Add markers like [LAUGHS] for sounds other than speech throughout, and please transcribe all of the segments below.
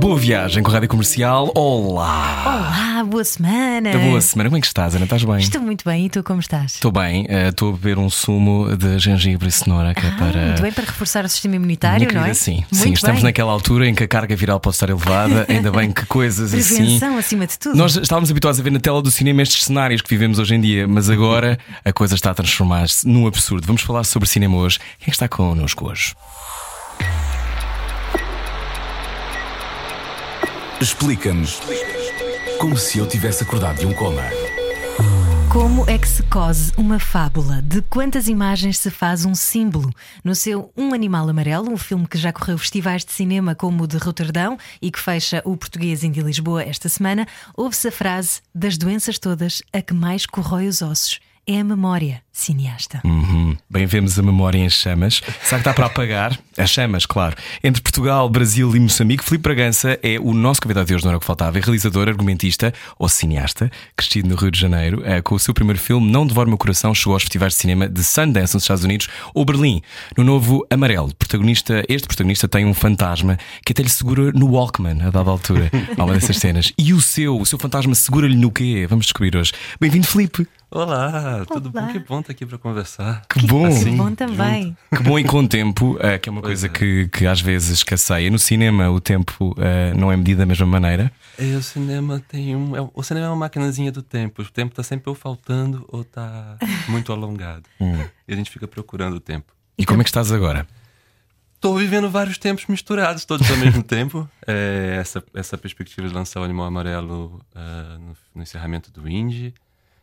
Boa viagem com a Rádio Comercial. Olá! Olá, boa semana. Boa semana. Como é que estás, Ana? Estás bem? Estou muito bem. E tu como estás? Estou bem. eh, Estou a beber um sumo de gengibre e cenoura que é Ah, para. Muito bem para reforçar o sistema imunitário, Minha não querida, é? sim, Muito sim, estamos bem. naquela altura em que a carga viral pode estar elevada, [LAUGHS] ainda bem que coisas assim. Prevenção acima de tudo. Nós estávamos habituados a ver na tela do cinema estes cenários que vivemos hoje em dia, mas agora a coisa está a transformar-se num absurdo. Vamos falar sobre cinema hoje. Quem é que está connosco hoje? Explica-nos como se eu tivesse acordado de um coma. Como é que se cose uma fábula? De quantas imagens se faz um símbolo? No seu Um Animal Amarelo, um filme que já correu festivais de cinema como o de Roterdão e que fecha o Português Indie Lisboa esta semana, ouve-se a frase: Das doenças todas, a que mais corrói os ossos é a memória, cineasta. Uhum. Bem, vemos a memória em chamas. Será que está para apagar? As chamas, claro. Entre Portugal, Brasil e Moçambique, Filipe Bragança é o nosso convidado de hoje, não era o que faltava. É realizador, argumentista ou cineasta, crescido no Rio de Janeiro. Eh, Com o seu primeiro filme, Não Devore Meu Coração, chegou aos festivais de cinema de Sundance, nos Estados Unidos, ou Berlim. No novo Amarelo, protagonista, este protagonista tem um fantasma que até lhe segura no Walkman, a dada altura, [LAUGHS] a uma dessas cenas. E o seu, o seu fantasma segura-lhe no quê? Vamos descobrir hoje. Bem-vindo, Filipe. Olá, tudo Olá. bom? Que bom estar aqui para conversar. Que bom. Que bom também. Que bom e com tempo, eh, que é uma coisa é. que, que às vezes escasseia. No cinema, o tempo eh, não é medido da mesma maneira. E o cinema tem um. é- o cinema é uma maquinazinha do tempo. O tempo está sempre ou faltando ou está [LAUGHS] muito alongado. E a gente fica procurando o tempo. E como é que estás agora? Estou vivendo vários tempos misturados, todos ao mesmo [LAUGHS] tempo. É, essa, essa perspectiva de lançar o Animal Amarelo ah, no, no encerramento do Indie.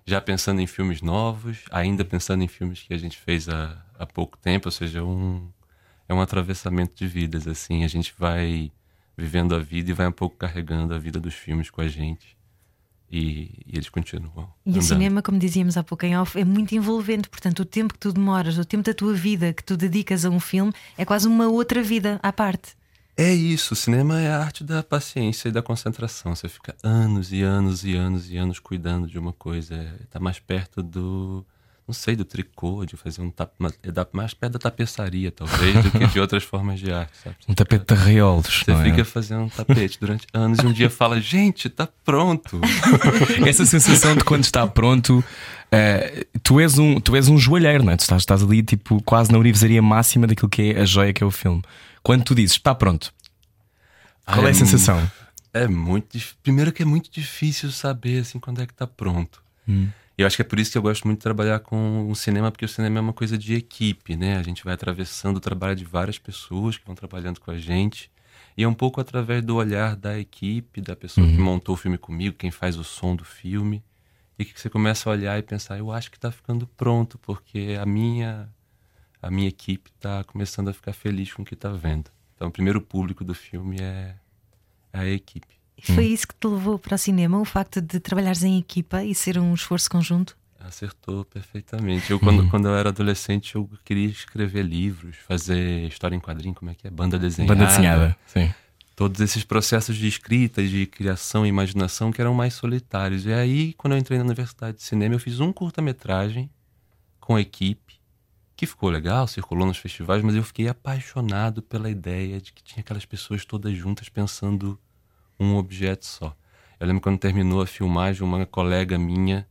Já pensando em filmes novos, ainda pensando em filmes que a gente fez há, há pouco tempo, ou seja, um, é um atravessamento de vidas. assim A gente vai vivendo a vida e vai um pouco carregando a vida dos filmes com a gente. E, e eles continuam. E o andando. cinema, como dizíamos há pouco em off, é muito envolvente. Portanto, o tempo que tu demoras, o tempo da tua vida que tu dedicas a um filme é quase uma outra vida à parte. É isso, o cinema é a arte da paciência e da concentração. Você fica anos e anos e anos e anos cuidando de uma coisa. É, tá mais perto do. Não sei, do tricô, de fazer um tap, uma- é mais perto da tapeçaria, talvez, do que de outras formas de arte, sabe? Um tapete de arraiolos. Você é? fica fazendo um tapete durante anos e um dia fala, gente, tá pronto. [LAUGHS] Essa sensação de quando está pronto, eh, tu, és um, tu és um joalheiro, não é? Tu estás, estás ali tipo, quase na orivesaria máxima daquilo que é a joia que é o filme. Quando tu dizes está pronto, qual é a Ai, sensação? É muito Primeiro que é muito difícil saber assim quando é que tá pronto. E eu acho que é por isso que eu gosto muito de trabalhar com o cinema, porque o cinema é uma coisa de equipe, né? A gente vai atravessando o trabalho de várias pessoas que vão trabalhando com a gente. E é um pouco através do olhar da equipe, da pessoa que montou o filme comigo, quem faz o som do filme. E que você começa a olhar e pensar, eu acho que tá ficando pronto, porque a minha a minha equipe tá começando a ficar feliz com o que tá vendo. Então, o primeiro público do filme é é a equipe. E foi isso que te levou para o cinema, o facto de trabalhares em equipa e ser um esforço conjunto? Acertou perfeitamente. Eu, quando, quando eu era adolescente, eu queria escrever livros, fazer história em quadrinho, como é que é? Banda desenhada. Banda desenhada, sim. Todos esses processos de escrita, de criação e imaginação que eram mais solitários. E aí, quando eu entrei na Universidade de Cinema, eu fiz um curta-metragem com a equipe, que ficou legal, circulou nos festivais, mas eu fiquei apaixonado pela ideia de que tinha aquelas pessoas todas juntas pensando um objeto só. Eu lembro quando terminou a filmagem, uma colega minha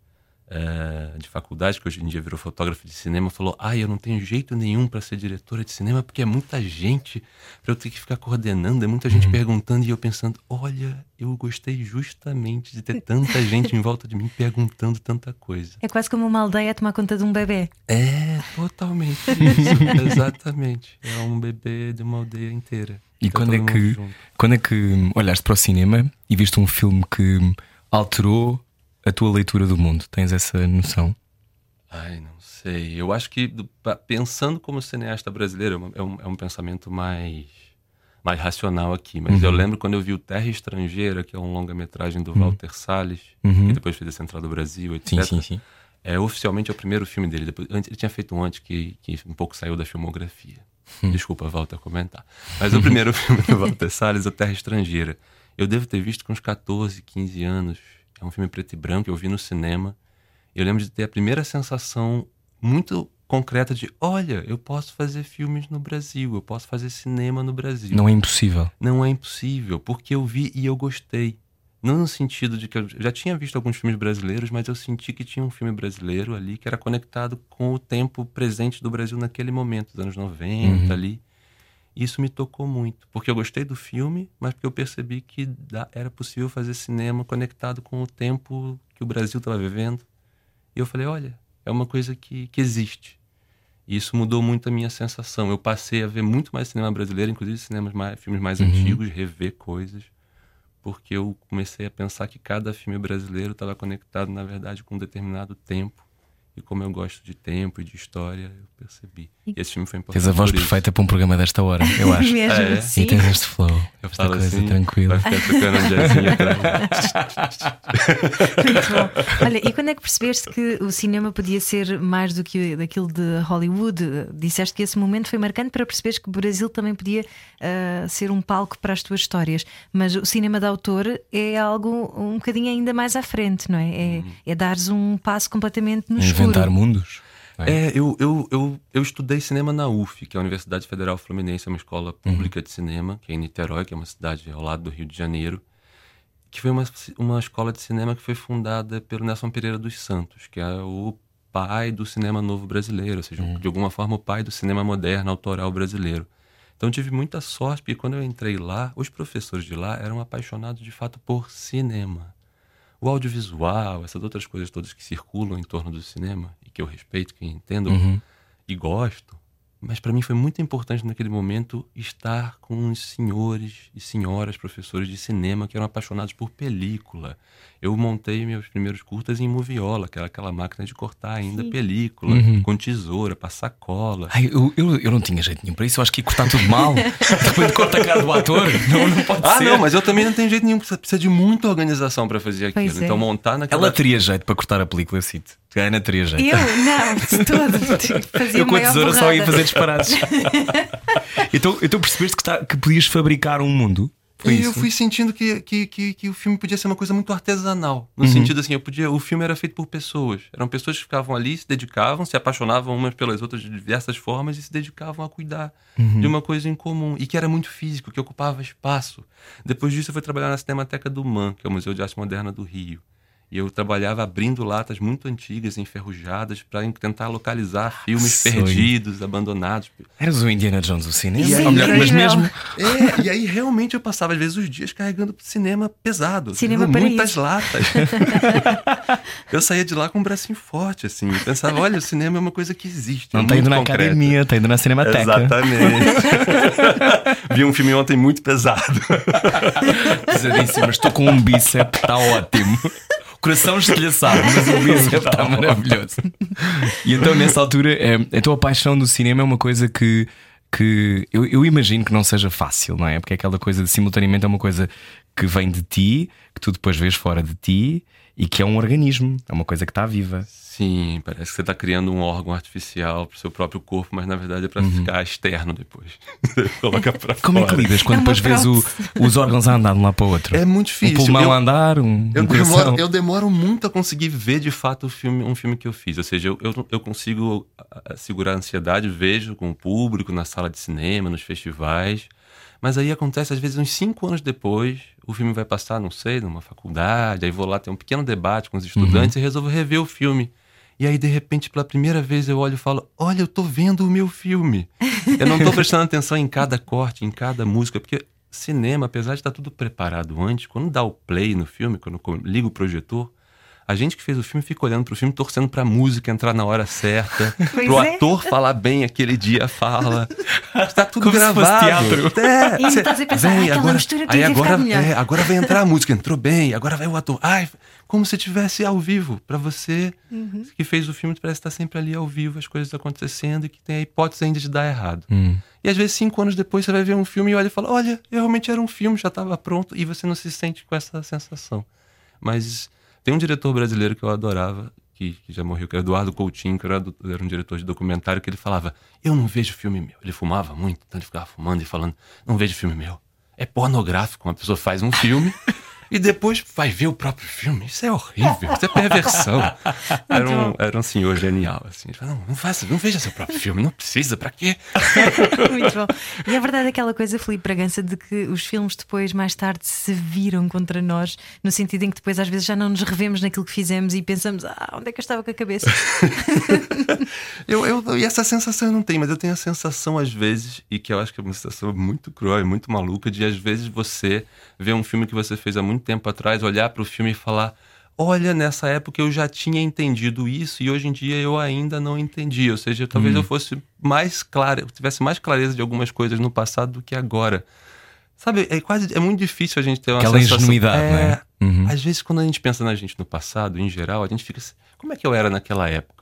eh, de faculdade, que hoje em dia virou fotógrafa de cinema, falou: Ah, eu não tenho jeito nenhum para ser diretora de cinema, porque é muita gente para eu ter que ficar coordenando, é muita gente perguntando, e eu pensando: Olha, eu gostei justamente de ter tanta [LAUGHS] gente em volta de mim perguntando tanta coisa. É quase como uma aldeia tomar conta de um bebê. É, totalmente isso, [LAUGHS] exatamente. É um bebê de uma aldeia inteira. E quando é, todo mundo que, junto. quando é que olhaste para o cinema e viste um filme que alterou a tua leitura do mundo? Tens essa noção? Ai, não sei. Eu acho que pensando como cineasta brasileiro é um- é um, é um pensamento mais mais racional aqui. Mas eu lembro quando eu vi o Terra Estrangeira, que é um longa-metragem do Walter Salles, que depois fez a Central do Brasil, etc. Sim, sim, sim. É oficialmente é o primeiro filme dele. Depois, ele tinha feito um antes que, que um pouco saiu da filmografia. [LAUGHS] Desculpa, volta a comentar. Mas o primeiro [LAUGHS] filme do Walter Salles, A Terra Estrangeira. Eu devo ter visto com uns 14, 15 anos. É um filme preto e branco, eu vi no cinema. Eu lembro de ter a primeira sensação muito concreta de: olha, eu posso fazer filmes no Brasil, eu posso fazer cinema no Brasil. Não é impossível. Não é impossível, porque eu vi e eu gostei. Não no sentido de que eu já tinha visto alguns filmes brasileiros, mas eu senti que tinha um filme brasileiro ali que era conectado com o tempo presente do Brasil naquele momento, dos anos 90 ali. Isso me tocou muito, porque eu gostei do filme, mas porque eu percebi que era possível fazer cinema conectado com o tempo que o Brasil estava vivendo. E eu falei, olha, é uma coisa que, que existe. E isso mudou muito a minha sensação. Eu passei a ver muito mais cinema brasileiro, inclusive cinemas mais, filmes mais antigos, rever coisas, porque eu comecei a pensar que cada filme brasileiro estava conectado, na verdade, com um determinado tempo. E como eu gosto de tempo e de história, eu percebi. E esse filme foi importante. Tens a voz perfeita para um programa desta hora, eu acho. [LAUGHS] Mesmo, Ah, é? sim. E tens este flow, Eu esta coisa assim, tranquila. vai ficar tocando um jazzinho atrás. [LAUGHS] Muito bom. Olha, e quando é que percebeste que o cinema podia ser mais do que daquilo de Hollywood? Disseste que esse momento foi marcante para perceberes que o Brasil também podia ah, ser um palco para as tuas histórias. Mas o cinema de autor é algo um bocadinho ainda mais à frente, não é? É, é dares um passo completamente no escuro. Inventar mundos. é? É, eu, eu, eu, eu estudei cinema na UF, que é a Universidade Federal Fluminense, é uma escola pública de cinema, que é em Niterói, que é uma cidade ao lado do Rio de Janeiro, que foi uma, uma escola de cinema que foi fundada pelo Nelson Pereira dos Santos, que é o pai do cinema novo brasileiro, ou seja, de alguma forma o pai do cinema moderno, autoral brasileiro. Então tive muita sorte, porque quando eu entrei lá, os professores de lá eram apaixonados de fato por cinema. O audiovisual, essas outras coisas todas que circulam em torno do cinema e que eu respeito, que entendo e gosto. Mas para mim foi muito importante naquele momento estar com os senhores e senhoras professores de cinema que eram apaixonados por película. Eu montei meus primeiros curtas em moviola, que era aquela máquina de cortar ainda película, com tesoura, passar cola. Ai, eu, eu, eu não tinha jeito nenhum para isso, eu acho que ia cortar tudo mal. [LAUGHS] De repente corta a cara do ator. Não, não pode Ah, ser. não, mas eu também não tenho jeito nenhum. Precisa, de muita organização para fazer aquilo. Pois é. Então montar naquela. Ela teria jeito para cortar a película, Cito. A Ana teria jeito. Eu não, de todo. [LAUGHS] Fazia Eu com a tesoura só ia fazer disparados. [LAUGHS] então, então percebeste que, tá- que podias fabricar um mundo? Foi e isso? eu fui sentindo que, que, que, que o filme podia ser uma coisa muito artesanal. No Uhum. sentido assim, eu podia, o filme era feito por pessoas. Eram pessoas que ficavam ali, se dedicavam, se apaixonavam umas pelas outras de diversas formas e se dedicavam a cuidar Uhum. de uma coisa em comum. E que era muito físico, que ocupava espaço. Depois disso, eu fui trabalhar na Cinemateca do MAN, que é o Museu de Arte Moderna do Rio. E eu trabalhava abrindo latas muito antigas, enferrujadas, para tentar localizar filmes sonho. perdidos, abandonados. Eras o Indiana Jones do cinema? E aí, mas mesmo. [LAUGHS] É, e aí realmente eu passava às vezes os dias carregando cinema pesado. Cinema muitas isso. latas. [LAUGHS] eu saía de lá com um bracinho forte, assim. Pensava, olha, o cinema é uma coisa que existe. Não é muito indo na concreta. academia, está indo na cinemateca. Exatamente. [LAUGHS] Vi um filme ontem muito pesado. Pesadíssimo, mas estou com um bíceps, está ótimo. O coração estilhaçado, mas o bíceps está maravilhoso. E então, nessa altura, eh, a tua paixão do cinema é uma coisa que. Que eu, eu imagino que não seja fácil, não é? Porque é aquela coisa de simultaneamente é uma coisa que vem de ti, que tu depois vês fora de ti e que é um organismo, é uma coisa que está viva. Sim, parece que você está criando um órgão artificial pro seu próprio corpo, mas na verdade é para ficar externo depois. [LAUGHS] Coloca Uhum. [LAUGHS] Como é que lidas quando É depois vês o- os órgãos a andar de um lado para o outro? É muito Um difícil. pulmão Eu- a andar, um, Eu um demoro, eu demoro muito a conseguir ver de fato o filme, um filme que eu fiz. Ou seja, eu, eu, eu consigo ah, ah, segurar a ansiedade, vejo com o público, na sala de cinema, nos festivais. Mas aí acontece, às vezes, uns cinco anos depois, o filme vai passar, não sei, numa faculdade, aí vou lá ter um pequeno debate com os estudantes e resolvo rever o filme. E aí, de repente, pela primeira vez, eu olho e falo: Olha, eu tô vendo o meu filme. [LAUGHS] Eu não tô prestando atenção em cada corte, em cada música, porque cinema, apesar de estar tudo preparado antes, quando dá o play no filme, quando liga o projetor, a gente que fez o filme fica olhando pro filme, torcendo pra música entrar na hora certa, [LAUGHS] Pois pro é. ator falar bem aquele dia fala. Está tudo Como se fosse gravado. teatro. É, E ainda cê- estás a pensar, vem, "Ah, aquela agora, mistura aí agora, melhor." é, agora vai entrar a música, entrou bem, agora vai o ator. Ai, como se tivesse ao vivo. Pra você Uhum. que fez o filme, parece estar sempre ali ao vivo, as coisas acontecendo e que tem a hipótese ainda de dar errado. Hum. E às vezes, cinco anos depois, você vai ver um filme e olha e fala: Olha, realmente era um filme, já estava pronto, e você não se sente com essa sensação. Mas tem um diretor brasileiro que eu adorava, que, que já morreu, que era Eduardo Coutinho, que era, do- era um diretor de documentário, que ele falava: Eu não vejo filme meu. Ele fumava muito, então ele ficava fumando e falando: Não vejo filme meu. É pornográfico. Uma pessoa faz um filme [LAUGHS] e depois vai ver o próprio filme. Isso é horrível, isso é perversão. [LAUGHS] Era um, era um senhor genial, assim. Não, não faça, não veja seu próprio filme, não precisa, pra quê? [LAUGHS] Muito bom. E é verdade aquela coisa, Filipe Bragança, de que os filmes depois, mais tarde, se viram contra nós, no sentido em que depois às vezes já não nos revemos naquilo que fizemos e pensamos, ah, onde é que eu estava com a cabeça? [LAUGHS] Eu, eu, e essa sensação eu não tenho, mas eu tenho a sensação às vezes, e que eu acho que é uma sensação muito cruel e muito maluca, de às vezes você ver um filme que você fez há muito tempo atrás, olhar para o filme e falar: Olha, nessa época eu já tinha entendido isso e hoje em dia eu ainda não entendi. Ou seja, talvez eu fosse mais clara, eu tivesse mais clareza de algumas coisas no passado do que agora. Sabe, é quase é muito difícil a gente ter uma Aquela sensação. ingenuidade, é, né? Uhum. Às vezes, quando a gente pensa na gente no passado, em geral, a gente fica assim, como é que eu era naquela época?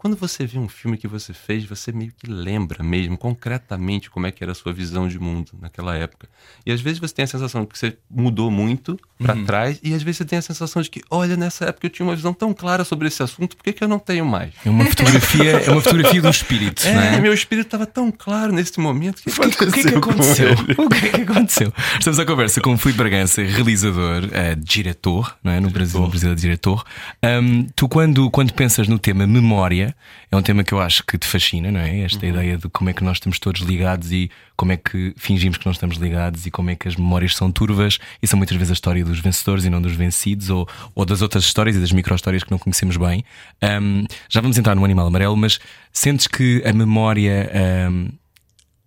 Quando você vê um filme que você fez, você meio que lembra mesmo, concretamente, como é que era a sua visão de mundo naquela época. E às vezes você tem a sensação de que você mudou muito pra trás, e às vezes você tem a sensação de que, olha, nessa época eu tinha uma visão tão clara sobre esse assunto, por que, que eu não tenho mais? É uma fotografia, é uma fotografia do espírito, É, é? meu espírito estava tão claro nesse momento. O que O que, o que é que aconteceu? O que é que aconteceu? Estamos à conversa com o Filipe Bragança, realizador, eh, diretor, não é? No Brasil, no Brasil é diretor. Ahm, tu, quando, quando pensas no tema memória, é um tema que eu acho que te fascina, não é? Esta ideia de como é que nós estamos todos ligados e como é que fingimos que não estamos ligados e como é que as memórias são turvas e são muitas vezes a história dos vencedores e não dos vencidos ou, ou das outras histórias e das micro-histórias que não conhecemos bem. Ahm, já vamos entrar no Animal Amarelo, mas sentes que a memória. ahm,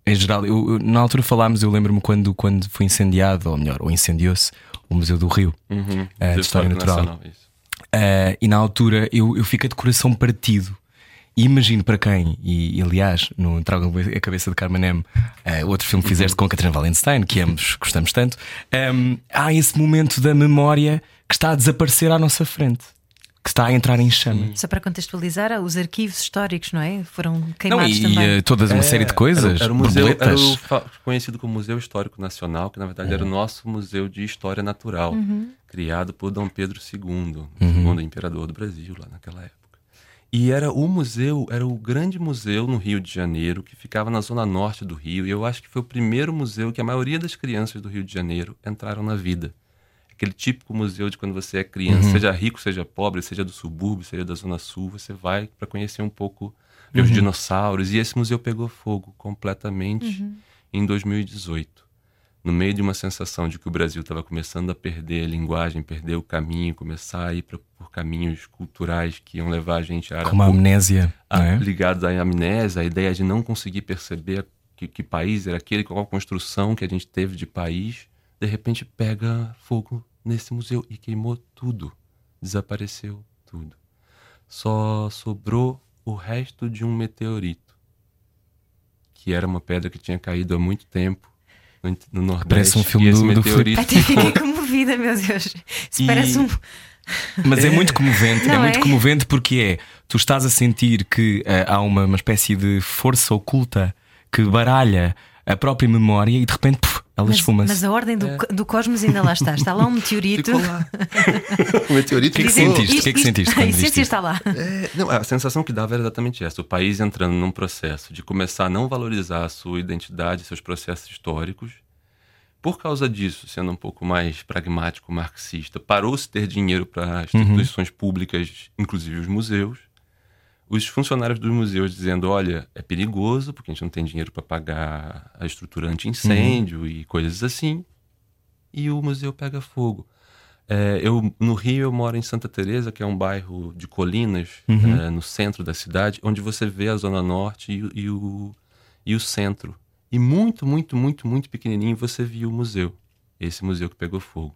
em geral, eu, eu- na altura falámos, eu lembro-me quando, quando foi incendiado, ou melhor, ou incendiou-se o Museu do Rio, Uhum, eh, de História Natural. Nacional. Eh, e na altura eu, eu fiquei de coração partido. E imagino para quem, e, e, aliás, no Trago a Cabeça de Carmen M, eh, outro filme que fizeste com a Catarina Wallenstein, que ambos [LAUGHS] gostamos tanto, ehm, há esse momento da memória que está a desaparecer à nossa frente, que está a entrar em chama. Só para contextualizar, os arquivos históricos, não é? Foram Não, queimados e também. eh, toda uma série de coisas, Era, era o museu, era o conhecido como Museu Histórico Nacional, que na verdade era o nosso museu de história natural, criado por Dom Pedro II, segundo imperador do Brasil lá naquela época. E era o museu, era o grande museu no Rio de Janeiro, que ficava na zona norte do Rio, e eu acho que foi o primeiro museu que a maioria das crianças do Rio de Janeiro entraram na vida. Aquele típico museu de quando você é criança, seja rico, seja pobre, seja do subúrbio, seja da zona sul, você vai para conhecer um pouco, ver os dinossauros. E esse museu pegou fogo completamente em 2018. No meio de uma sensação de que o Brasil estava começando a perder a linguagem, perder o caminho, começar a ir pra, por caminhos culturais que iam levar a gente a Com uma amnésia, a- não é? ligados à amnésia, a ideia de não conseguir perceber que, que país era aquele, qual a construção que a gente teve de país, de repente pega fogo nesse museu e queimou tudo. Desapareceu tudo. Só sobrou o resto de um meteorito, que era uma pedra que tinha caído há muito tempo no, no Nordeste. Parece um filme do- do meteorito Até fiquei comovida, meu Deus. Isso E- parece um. Mas é muito comovente, é muito é? comovente porque é, tu estás a sentir que eh, há uma, uma espécie de força oculta que baralha a própria memória e de repente puf, ela Mas, esfuma-se. mas a ordem do, do cosmos ainda lá está. Está lá um meteorito. Lá. o [LAUGHS] meteorito O que é ficou. sentiste? O que é que sentiste [LAUGHS] quando A essência está lá. É, não, a sensação que dava era exatamente essa: o país entrando num processo de começar a não valorizar a sua identidade, seus processos históricos. Por causa disso, sendo um pouco mais pragmático, marxista, parou-se ter dinheiro para instituições públicas, inclusive os museus. Os funcionários dos museus dizendo: olha, é perigoso, porque a gente não tem dinheiro para pagar a estrutura anti-incêndio e coisas assim. E o museu pega fogo. É, eu no Rio eu moro em Santa Teresa, que é um bairro de colinas é, no centro da cidade, onde você vê a zona norte e, o- e o e o centro. E muito, muito, muito, muito pequenininho você via o museu. Esse museu que pegou fogo.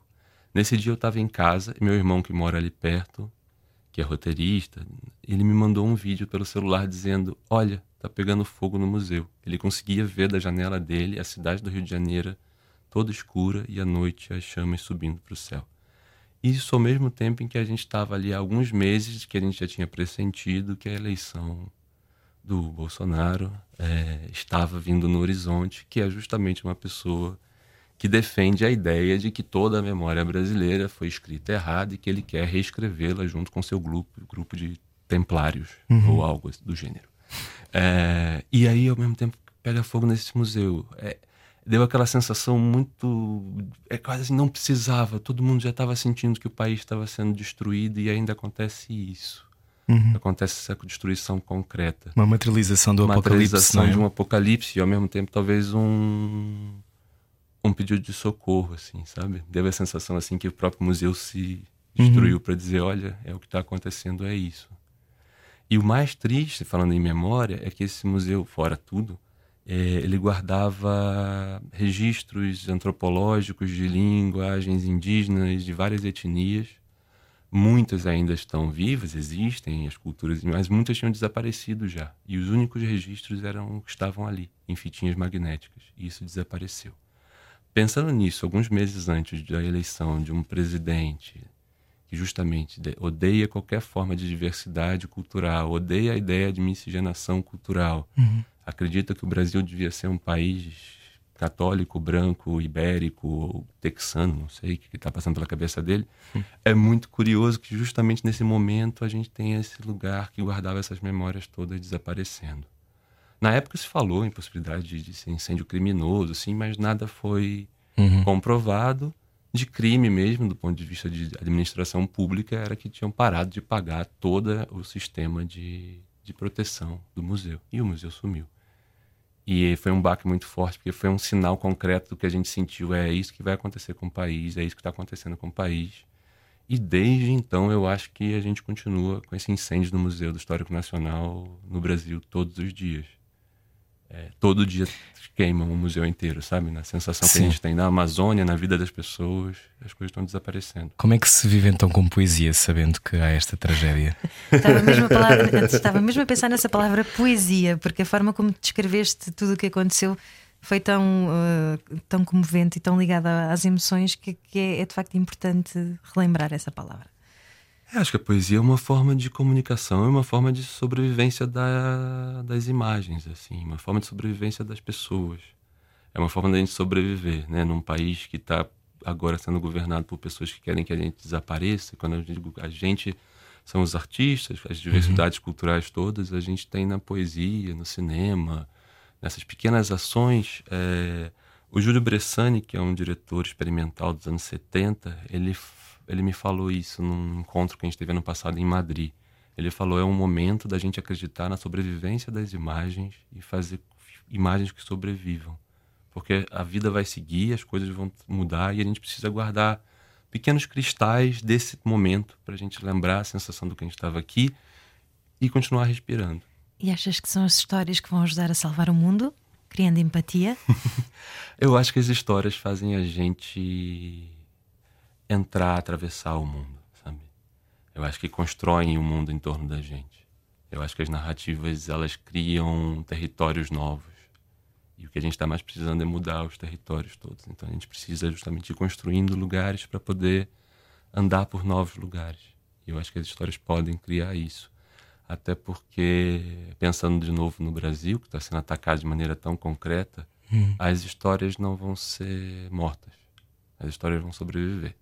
Nesse dia eu estava em casa e meu irmão que mora ali perto, que é roteirista, ele me mandou um vídeo pelo celular dizendo: "Olha, tá pegando fogo no museu". Ele conseguia ver da janela dele a cidade do Rio de Janeiro toda escura e à noite as chamas subindo para o céu. Isso ao mesmo tempo em que a gente estava ali há alguns meses que a gente já tinha pressentido que a eleição do Bolsonaro eh, estava vindo no horizonte, que é justamente uma pessoa que defende a ideia de que toda a memória brasileira foi escrita errada e que ele quer reescrevê-la junto com seu grupo, grupo de templários ou algo do gênero. É, e aí, ao mesmo tempo, pega fogo nesse museu. É, deu aquela sensação muito. É quase assim, não precisava. Todo mundo já estava sentindo que o país estava sendo destruído e ainda acontece isso. Uhum. Acontece essa destruição concreta. Uma materialização do materialização apocalipse. de um apocalipse e ao mesmo tempo talvez um um pedido de socorro, assim, sabe? Deu a sensação assim que o próprio museu se destruiu Uhum. para dizer, olha, é o que está acontecendo, é isso. E o mais triste, falando em memória, é que esse museu, fora tudo, é, ele guardava registros antropológicos de linguagens indígenas de várias etnias. Muitas ainda estão vivas, existem as culturas, mas muitas tinham desaparecido já. E os únicos registros eram que estavam ali, em fitinhas magnéticas. E isso desapareceu. Pensando nisso, alguns meses antes da eleição de um presidente que justamente de- odeia qualquer forma de diversidade cultural, odeia a ideia de miscigenação cultural, acredita que o Brasil devia ser um país católico, branco, ibérico, ou texano, não sei o que está passando pela cabeça dele. É muito curioso que justamente nesse momento a gente tem esse lugar que guardava essas memórias todas desaparecendo. Na época se falou em possibilidade de, de ser incêndio criminoso, sim, mas nada foi comprovado de crime mesmo, do ponto de vista de administração pública, era que tinham parado de pagar todo o sistema de, de proteção do museu. E o museu sumiu. E foi um baque muito forte, porque foi um sinal concreto do que a gente sentiu. É isso que vai acontecer com o país, é isso que está acontecendo com o país. E desde então eu acho que a gente continua com esse incêndio no Museu do Histórico Nacional no Brasil todos os dias. É, todo dia queimam o museu inteiro, sabe? Na sensação que Sim. a gente tem na Amazônia, na vida das pessoas, as coisas estão desaparecendo. Como é que se vive então com poesia, sabendo que há esta tragédia? [LAUGHS] Estava mesmo, a palavra- estava mesmo a pensar nessa palavra poesia, porque a forma como descreveste tudo o que aconteceu foi tão, eh, tão comovente e tão ligada às emoções que, que é, é de facto importante relembrar essa palavra. Eu acho que a poesia é uma forma de comunicação, é uma forma de sobrevivência da- das imagens, assim, uma forma de sobrevivência das pessoas. É uma forma da gente sobreviver, né? Num país que está agora sendo governado por pessoas que querem que a gente desapareça. Quando eu digo a gente são os artistas, as diversidades culturais todas, a gente tem na poesia, no cinema, nessas pequenas ações. é, O Júlio Bressani, que é um diretor experimental dos anos 70, ele, ele me falou isso num encontro que a gente teve ano passado em Madrid. Ele falou: é um momento da gente acreditar na sobrevivência das imagens e fazer imagens que sobrevivam. Porque a vida vai seguir, as coisas vão mudar e a gente precisa guardar pequenos cristais desse momento para a gente lembrar a sensação do que a gente estava aqui e continuar respirando. E achas que são as histórias que vão ajudar a salvar o mundo, criando empatia? [LAUGHS] Eu acho que as histórias fazem a gente entrar, atravessar o mundo, sabe? Eu acho que constroem o mundo em torno da gente. Eu acho que as narrativas elas criam territórios novos. E o que a gente está mais precisando é mudar os territórios todos. Então a gente precisa justamente ir construindo lugares para poder andar por novos lugares. E eu acho que as histórias podem criar isso. Até porque, pensando de novo no Brasil, que está sendo atacado de maneira tão concreta, as histórias não vão ser mortas. As histórias vão sobreviver.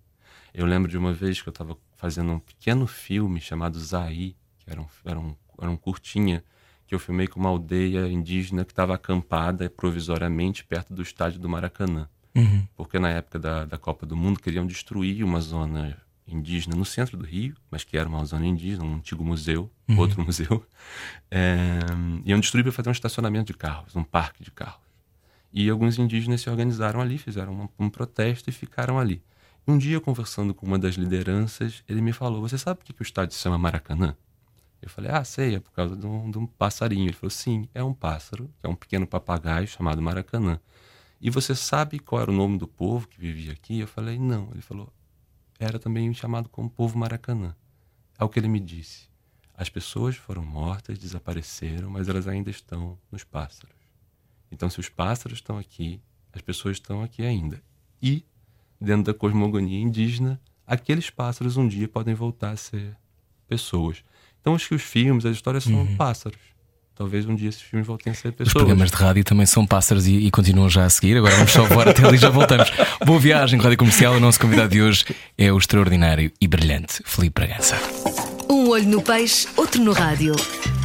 Eu lembro de uma vez que eu estava fazendo um pequeno filme chamado Zaí, que era um, era um, era um curtinha, que eu filmei com uma aldeia indígena que estava acampada provisoriamente perto do estádio do Maracanã. Porque na época da, da Copa do Mundo queriam destruir uma zona indígena no centro do Rio, mas que era uma zona indígena, um antigo museu, outro [LAUGHS] museu. É, iam destruir para fazer um estacionamento de carros, um parque de carros. E alguns indígenas se organizaram ali, fizeram um, um protesto e ficaram ali. Um dia, conversando com uma das lideranças, ele me falou: Você sabe por que, o estádio se chama Maracanã? Eu falei: Ah, sei, é por causa de um, de um passarinho. Ele falou: Sim, é um pássaro, é um pequeno papagaio chamado Maracanã. E você sabe qual era o nome do povo que vivia aqui? Eu falei: Não. Ele falou: Era também chamado como povo Maracanã. É o que ele me disse. As pessoas foram mortas, desapareceram, mas elas ainda estão nos pássaros. Então, se os pássaros estão aqui, as pessoas estão aqui ainda. E, dentro da cosmogonia indígena, aqueles pássaros um dia podem voltar a ser pessoas. Então, acho que os filmes, as histórias são pássaros. Talvez um dia esses filmes voltem a ser Os pessoas. programas de rádio também são pássaros e, e continuam já a seguir. Agora vamos só voar até ali e já voltamos. Boa viagem, Rádio Comercial. O nosso convidado de hoje é o extraordinário e brilhante Felipe Bragança. Um olho no peixe, outro no rádio.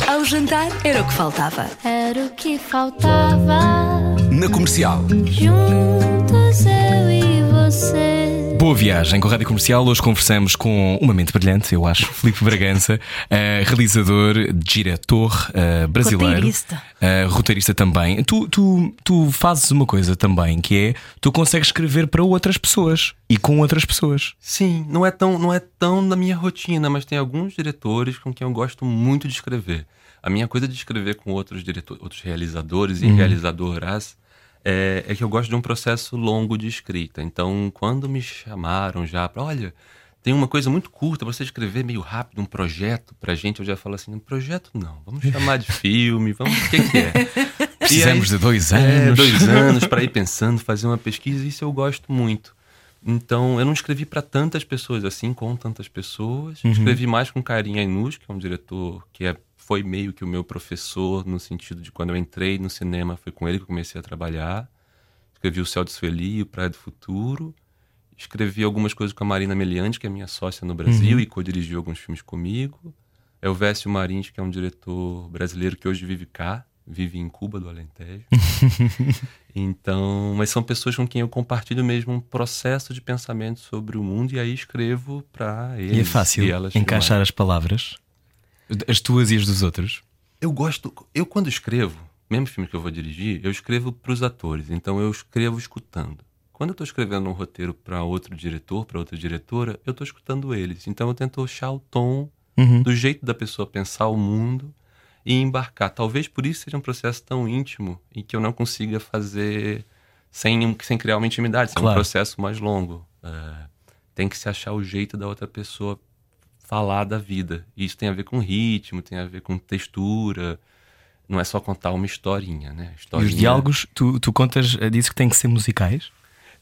Ao jantar era o que faltava. Era o que faltava. Na comercial. Juntos eu e. Boa viagem com a Rádio Comercial. Hoje conversamos com uma mente brilhante, eu acho, Filipe Bragança, uh, realizador, diretor uh, brasileiro, Roteirista. uh, roteirista também. Tu, tu, tu fazes uma coisa também que é tu consegues escrever para outras pessoas e com outras pessoas. Sim, não é tão, não é tão na minha rotina, mas tem alguns diretores com quem eu gosto muito de escrever. A minha coisa de escrever com outros diretores, outros realizadores e realizadoras é, é que eu gosto de um processo longo de escrita. Então, quando me chamaram já para, olha, tem uma coisa muito curta para você escrever meio rápido, um projeto pra gente, eu já falo assim, um projeto não, vamos chamar de filme, vamos, o que, que é? [LAUGHS] Precisamos aí- de dois é, anos. dois [LAUGHS] anos para ir pensando, fazer uma pesquisa, isso eu gosto muito. Então, eu não escrevi para tantas pessoas assim, com tantas pessoas. Escrevi mais com Carinha Ainus, que é um diretor que é, foi meio que o meu professor, no sentido de quando eu entrei no cinema, foi com ele que eu comecei a trabalhar. Escrevi O Céu de Sueli, e O Praia do Futuro. Escrevi algumas coisas com a Marina Meliante, que é minha sócia no Brasil e co-dirigiu alguns filmes comigo. É o Vécio Marins, que é um diretor brasileiro que hoje vive cá, vive em Cuba, do Alentejo. [LAUGHS] Então, mas são pessoas com quem eu compartilho mesmo um processo de pensamento sobre o mundo e aí escrevo para eles. E é fácil e elas encaixar as palavras, as tuas e as dos outros. Eu gosto, eu quando escrevo, mesmo filme que eu vou dirigir, eu escrevo para os atores, então eu escrevo escutando. Quando eu estou escrevendo um roteiro para outro diretor, para outra diretora, eu estou escutando eles. Então eu tento achar o tom do jeito da pessoa pensar o mundo e embarcar. Talvez por isso seja um processo tão íntimo e que eu não consiga fazer sem, sem criar uma intimidade, Claro. um processo mais longo. É, tem que se achar o jeito da outra pessoa falar da vida. E isso tem a ver com ritmo, tem a ver com textura. Não é só contar uma historinha, né? E Historinha... os diálogos, tu, tu contas, eh, dizes que têm que ser musicais?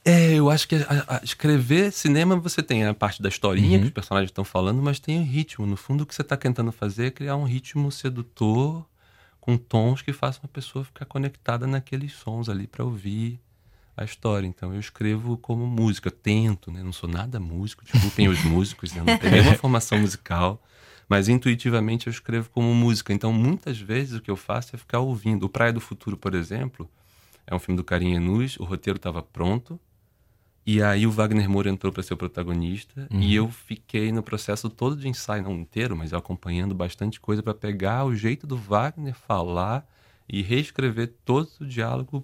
É, eu acho que a- a- escrever cinema você tem a parte da historinha Uhum. que os personagens estão falando, mas tem o ritmo. No fundo, o que você está tentando fazer é criar um ritmo sedutor com tons que façam a pessoa ficar conectada naqueles sons ali para ouvir a história. Então eu escrevo como música, tento, né? Não sou nada músico, desculpem os músicos, né? não tenho nenhuma [LAUGHS] formação musical, mas intuitivamente eu escrevo como música. Então muitas vezes o que eu faço é ficar ouvindo. O Praia do Futuro, por exemplo, é um filme do Carinha Nuz, o roteiro estava pronto. E aí o Wagner Moura entrou para ser o protagonista e eu fiquei no processo todo de ensaio, não inteiro, mas acompanhando bastante coisa para pegar o jeito do Wagner falar e reescrever todo o diálogo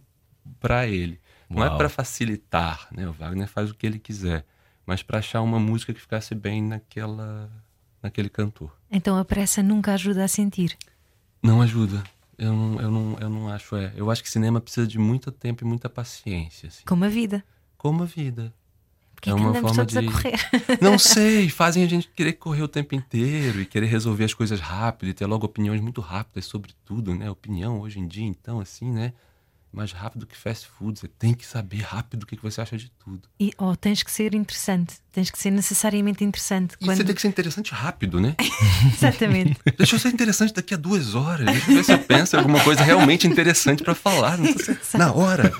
para ele. Não Uau. é para facilitar, né? O Wagner faz o que ele quiser, mas para achar uma música que ficasse bem naquela naquele cantor. Então a pressa nunca ajuda a sentir. Não ajuda. Eu não, eu não, eu não acho, é. Eu acho que cinema precisa de muito tempo e muita paciência, assim. Como a vida. Como a vida. Porque É que uma forma todos de- a correr. [LAUGHS] Não sei, fazem a gente querer correr o tempo inteiro e querer resolver as coisas rápido e ter logo opiniões muito rápidas sobre tudo, né? Opinião hoje em dia, então, assim, né? Mais rápido que fast food. Você tem que saber rápido o que que você acha de tudo. E oh, tens que ser interessante. Tens que ser necessariamente interessante. E Quando... você tem que ser interessante rápido, né? [LAUGHS] Exatamente. [LAUGHS] Deixa eu ser interessante daqui a duas horas. Deixa eu ver se eu penso em alguma coisa realmente interessante pra falar. Na hora.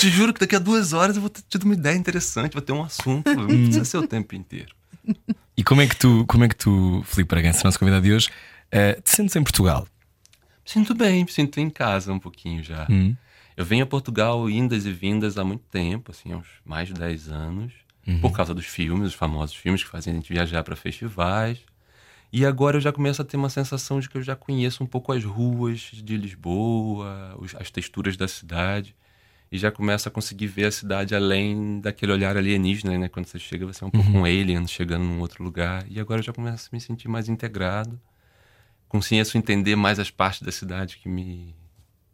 Te juro que daqui a duas horas eu vou ter tido uma ideia interessante, vou ter um assunto. Não precisa ser o tempo inteiro. E como é que tu, como é que tu, Filipe Bragança, nosso convidado de hoje, eh, te sentes em Portugal? Me sinto bem, me sinto em casa um pouquinho já. Hum. Eu venho a Portugal indas e vindas há muito tempo, assim, há uns mais de 10 anos, por causa dos filmes, os famosos filmes que fazem a gente viajar para festivais. E agora eu já começo a ter uma sensação de que eu já conheço um pouco as ruas de Lisboa, as texturas da cidade. E já começo a conseguir ver a cidade além daquele olhar alienígena, né? Quando você chega, você é um pouco um alien chegando num outro lugar. E agora eu já começo a me sentir mais integrado. Conheço entender mais as partes da cidade que me,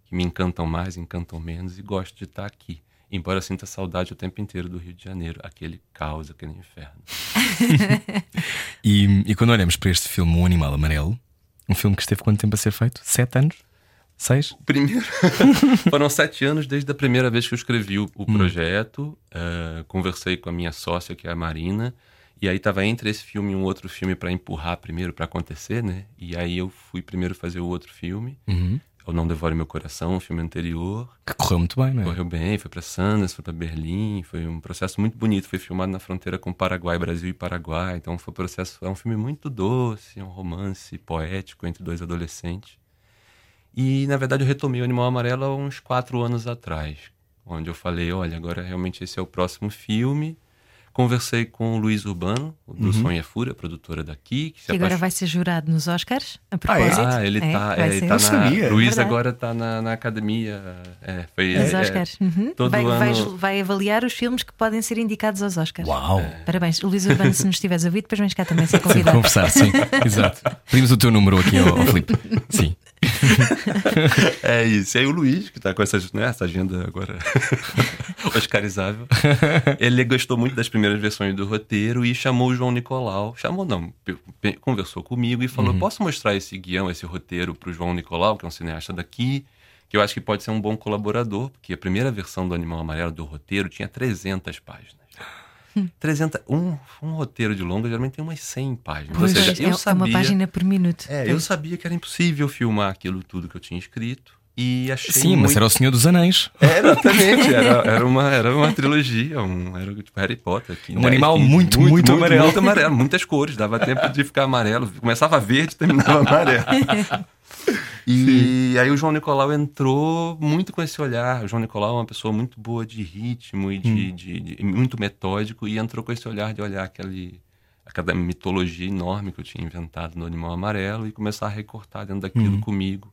que me encantam mais, encantam menos. E gosto de estar aqui. Embora eu sinta saudade o tempo inteiro do Rio de Janeiro. Aquele caos, aquele inferno. [LAUGHS] E, e quando olhamos para este filme, O Animal Amarelo, um filme que esteve quanto tempo a ser feito? Sete anos? Seis? Primeiro, [LAUGHS] foram sete anos desde a primeira vez que eu escrevi o, o projeto. Eh, conversei com a minha sócia, que é a Marina, e aí estava entre esse filme e um outro filme para empurrar primeiro para acontecer, né? E aí eu fui primeiro fazer o outro filme. Uhum. ao Não Devore Meu Coração, o filme anterior. Que correu muito bem, não é? Correu bem, foi para Sundance, foi para Berlim, foi um processo muito bonito. Foi filmado na fronteira com Paraguai, Brasil e Paraguai. Então foi um processo, é um filme muito doce, é um romance poético entre dois adolescentes. E na verdade eu retomei o Animal Amarelo há uns quatro anos atrás, onde eu falei, olha, agora realmente esse é o próximo filme. Conversei com o Luiz Urbano, do Uhum. Sonha Fúria, produtora daqui. Que Que agora apaixon- vai ser jurado nos Oscars, a Ah, é? propósito. Ah, ele É, tá, vai é, ele ser. tá na. sabia. Luiz Verdade. agora tá na, na academia. É, foi, Os é, é, Oscars. Uhum. todo vai, ano- vais- vai avaliar os filmes que podem ser indicados aos Oscars. Uau! Parabéns. Luís Urbano, se nos estiveres a ouvir, depois vens cá também ser convidado. conversar, sim. [LAUGHS] Exato. Pedimos o teu número aqui ao, ao Filipe. Sim. [LAUGHS] É isso. E aí o Luiz, que tá com essa, né, essa agenda agora [LAUGHS] oscarizável, ele gostou muito das primeiras versões do roteiro e chamou o João Nicolau. Chamou, não, conversou comigo e falou: posso mostrar esse guião, esse roteiro pro João Nicolau, que é um cineasta daqui, que eu acho que pode ser um bom colaborador, porque a primeira versão do Animal Amarelo do roteiro tinha 300 páginas. 300, um, um roteiro de longa geralmente tem umas 100 páginas. Pois. Ou seja, é, eu é sabia, uma página por minuto. é, eu sabia que era impossível filmar aquilo tudo que eu tinha escrito. E achei Sim, mas muito... era o Senhor dos Anéis. É, exatamente, [LAUGHS] era, era, uma, era uma trilogia, um, era tipo Harry Potter. que Um dez, animal 15, muito, muito amarelo. Muito amarelo, muitas cores, dava tempo de ficar amarelo. Começava verde terminava amarelo. [LAUGHS] E aí o João Nicolau entrou muito com esse olhar. O João Nicolau é uma pessoa muito boa de ritmo e de, de- de- muito metódico e entrou com esse olhar de olhar aquele, aquela mitologia enorme que eu tinha inventado no Animal Amarelo e começar a recortar dentro daquilo comigo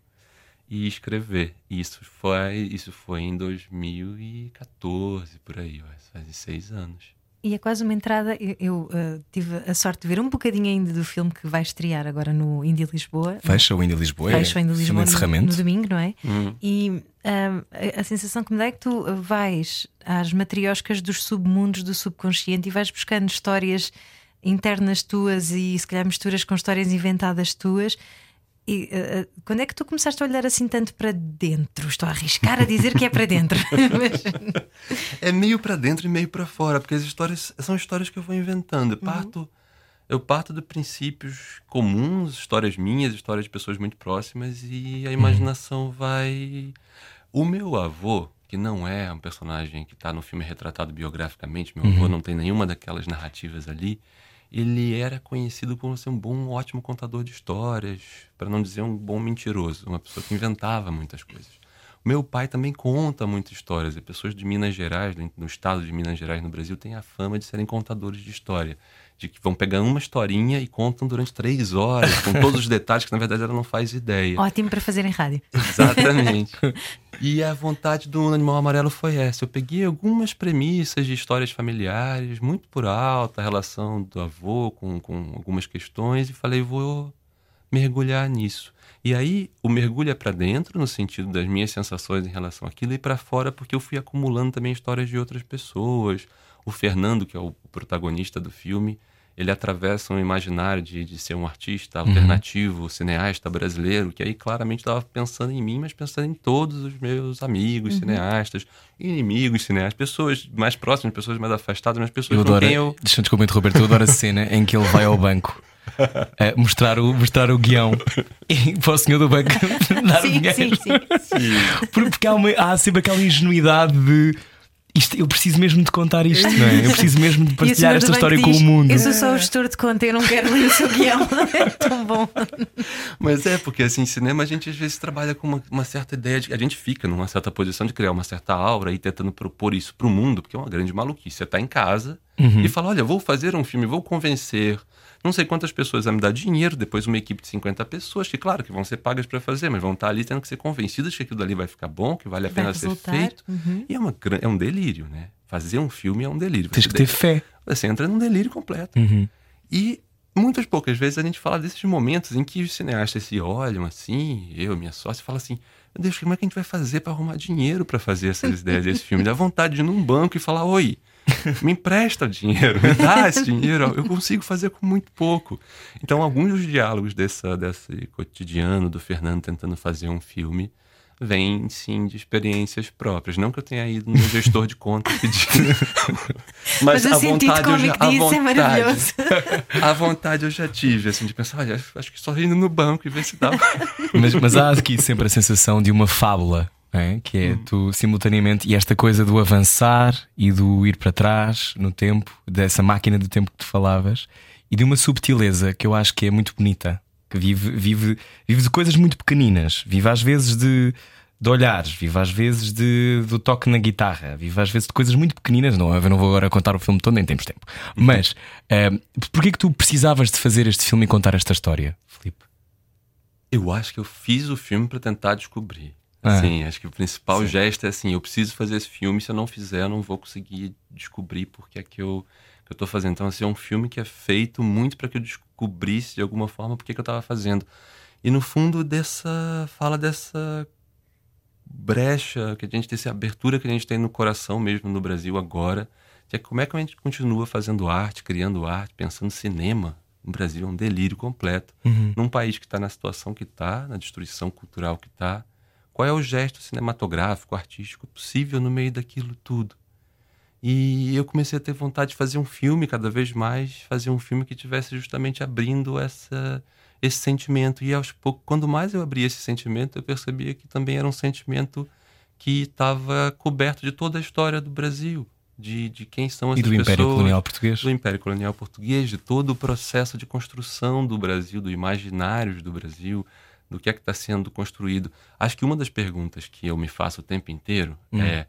e escrever. Isso foi, isso foi em 2014, por aí, ó, faz seis anos. E é quase uma entrada. Eu, eu, uh, tive a sorte de ver um bocadinho ainda do filme que vai estrear agora no Indie Lisboa. Fecha o Indy Lisboa. é Fecha o de Lisboa no, no domingo, não é? Hum. E um, a, a sensação que me dá é que tu vais às matrioscas dos submundos do subconsciente e vais buscando histórias internas tuas e se calhar misturas com histórias inventadas tuas. E uh, quando é que tu começaste a olhar assim tanto para dentro? Estou a arriscar a dizer que é para dentro. [LAUGHS] [LAUGHS] Mas- É meio pra dentro e meio pra fora, porque as histórias são histórias que eu vou inventando. Eu parto, eu parto de princípios comuns, histórias minhas, histórias de pessoas muito próximas e a imaginação vai. O meu avô, que não é um personagem que está no filme retratado biograficamente, meu avô não tem nenhuma daquelas narrativas ali. Ele era conhecido por ser um bom, ótimo contador de histórias, para não dizer um bom mentiroso, uma pessoa que inventava muitas coisas. Meu pai também conta muitas histórias. E pessoas de Minas Gerais, do estado de Minas Gerais, no Brasil, têm a fama de serem contadores de história. De que vão pegando uma historinha e contam durante três horas, com todos os detalhes que na verdade ela não faz ideia. Ótimo para fazer em rádio. Exatamente. E a vontade do Animal Amarelo foi essa. Eu peguei algumas premissas de histórias familiares, muito por alta, a relação do avô com, com algumas questões, e falei, vou mergulhar nisso. E aí, o mergulho é para dentro, no sentido das minhas sensações em relação àquilo, e para fora, porque eu fui acumulando também histórias de outras pessoas. O Fernando, que é o protagonista do filme, ele atravessa um imaginário de, de ser um artista alternativo, cineasta brasileiro, que aí claramente estava pensando em mim, mas pensando em todos os meus amigos cineastas, inimigos cineastas, pessoas mais próximas, pessoas mais afastadas, mas pessoas Eu com adoro, quem eu. deixa-me desculpa interromper, eu adoro a cena em que ele vai ao banco [LAUGHS] eh, mostrar, o, mostrar o guião e para o senhor do banco [LAUGHS] dar o Sim, dinheiro. sim, sim. Porque porque há, uma- há sempre aquela ingenuidade de isto, eu preciso mesmo de contar isto, não é? Eu preciso mesmo de [LAUGHS] o partilhar esta história banco com diz, o mundo. Eu sou só o gestor de conta, eu não quero ler o seu guião. [LAUGHS] É tão bom. Mas é, porque assim, cinema a gente às vezes trabalha com uma, uma certa ideia de. A gente fica numa certa posição de criar uma certa aura e tentando propor isso pro mundo, porque é uma grande maluquice. Você tá em casa e fala: olha, vou fazer um filme, vou convencer não sei quantas pessoas a me dar dinheiro, depois uma equipe de 50 pessoas, que claro que vão ser pagas para fazer, mas vão estar ali tendo que ser convencidas que aquilo dali vai ficar bom, que vale a pena ser feito. Uhum. E é, uma, é um delírio, né? Fazer um filme é um delírio. Você que ter fé. Você entra num delírio completo. Uhum. E muitas poucas vezes a gente fala desses momentos em que os cineastas se olham assim, eu minha sócia, fala assim: Meu Deus, como é que a gente vai fazer para arrumar dinheiro para fazer essas ideias desse filme? Dá vontade de ir num banco e falar: Oi, me empresta o dinheiro, me dá esse [LAUGHS] dinheiro, eu consigo fazer com muito pouco. Então, alguns dos diálogos dessa, desse cotidiano do Fernando tentando fazer um filme vem sim de experiências próprias. Não que eu tenha ido no gestor de conta pedir. [LAUGHS] Mas, Mas a vontade eu já, a é vontade, maravilhoso. [LAUGHS] a vontade eu já tive, assim, de pensar, olha, acho que só indo no banco e ver se dá. Mas, mas há aqui sempre a sensação de uma fábula, é? que é tu simultaneamente, e esta coisa do avançar e do ir para trás no tempo, dessa máquina do tempo que tu falavas, e de uma subtileza que eu acho que é muito bonita, que vive, vive, vive de coisas muito pequeninas, vive às vezes de, de olhares, vive às vezes de, do toque na guitarra, vive às vezes de coisas muito pequeninas. Não, eu não vou agora contar o filme todo, nem temos tempo. Mas eh, porquê que tu precisavas de fazer este filme e contar esta história, Filipe? Eu acho que eu fiz o filme para tentar descobrir. Ah. Assim, acho que o principal gesto é assim, eu preciso fazer esse filme, se eu não fizer, eu não vou conseguir descobrir porque é que eu que eu tô fazendo. Então, assim, é um filme que é feito muito para que eu descobrisse de alguma forma porque que eu estava fazendo. E no fundo dessa fala dessa brecha que a gente tem, essa abertura que a gente tem no coração mesmo no Brasil agora, que é como é que a gente continua fazendo arte, criando arte, pensando cinema. No Brasil é um delírio completo. Num país que está na situação que está, na destruição cultural que está, qual é o gesto cinematográfico, artístico possível no meio daquilo tudo? E eu comecei a ter vontade de fazer um filme cada vez mais, fazer um filme que tivesse justamente abrindo essa esse sentimento. E aos poucos, quando mais eu abria esse sentimento, eu percebia que também era um sentimento que estava coberto de toda a história do Brasil, de, de quem são E essas do Império pessoas, Colonial Português? do Império Colonial Português, de todo o processo de construção do Brasil, do imaginários do Brasil, do que é que está sendo construído. Acho que uma das perguntas que eu me faço o tempo inteiro é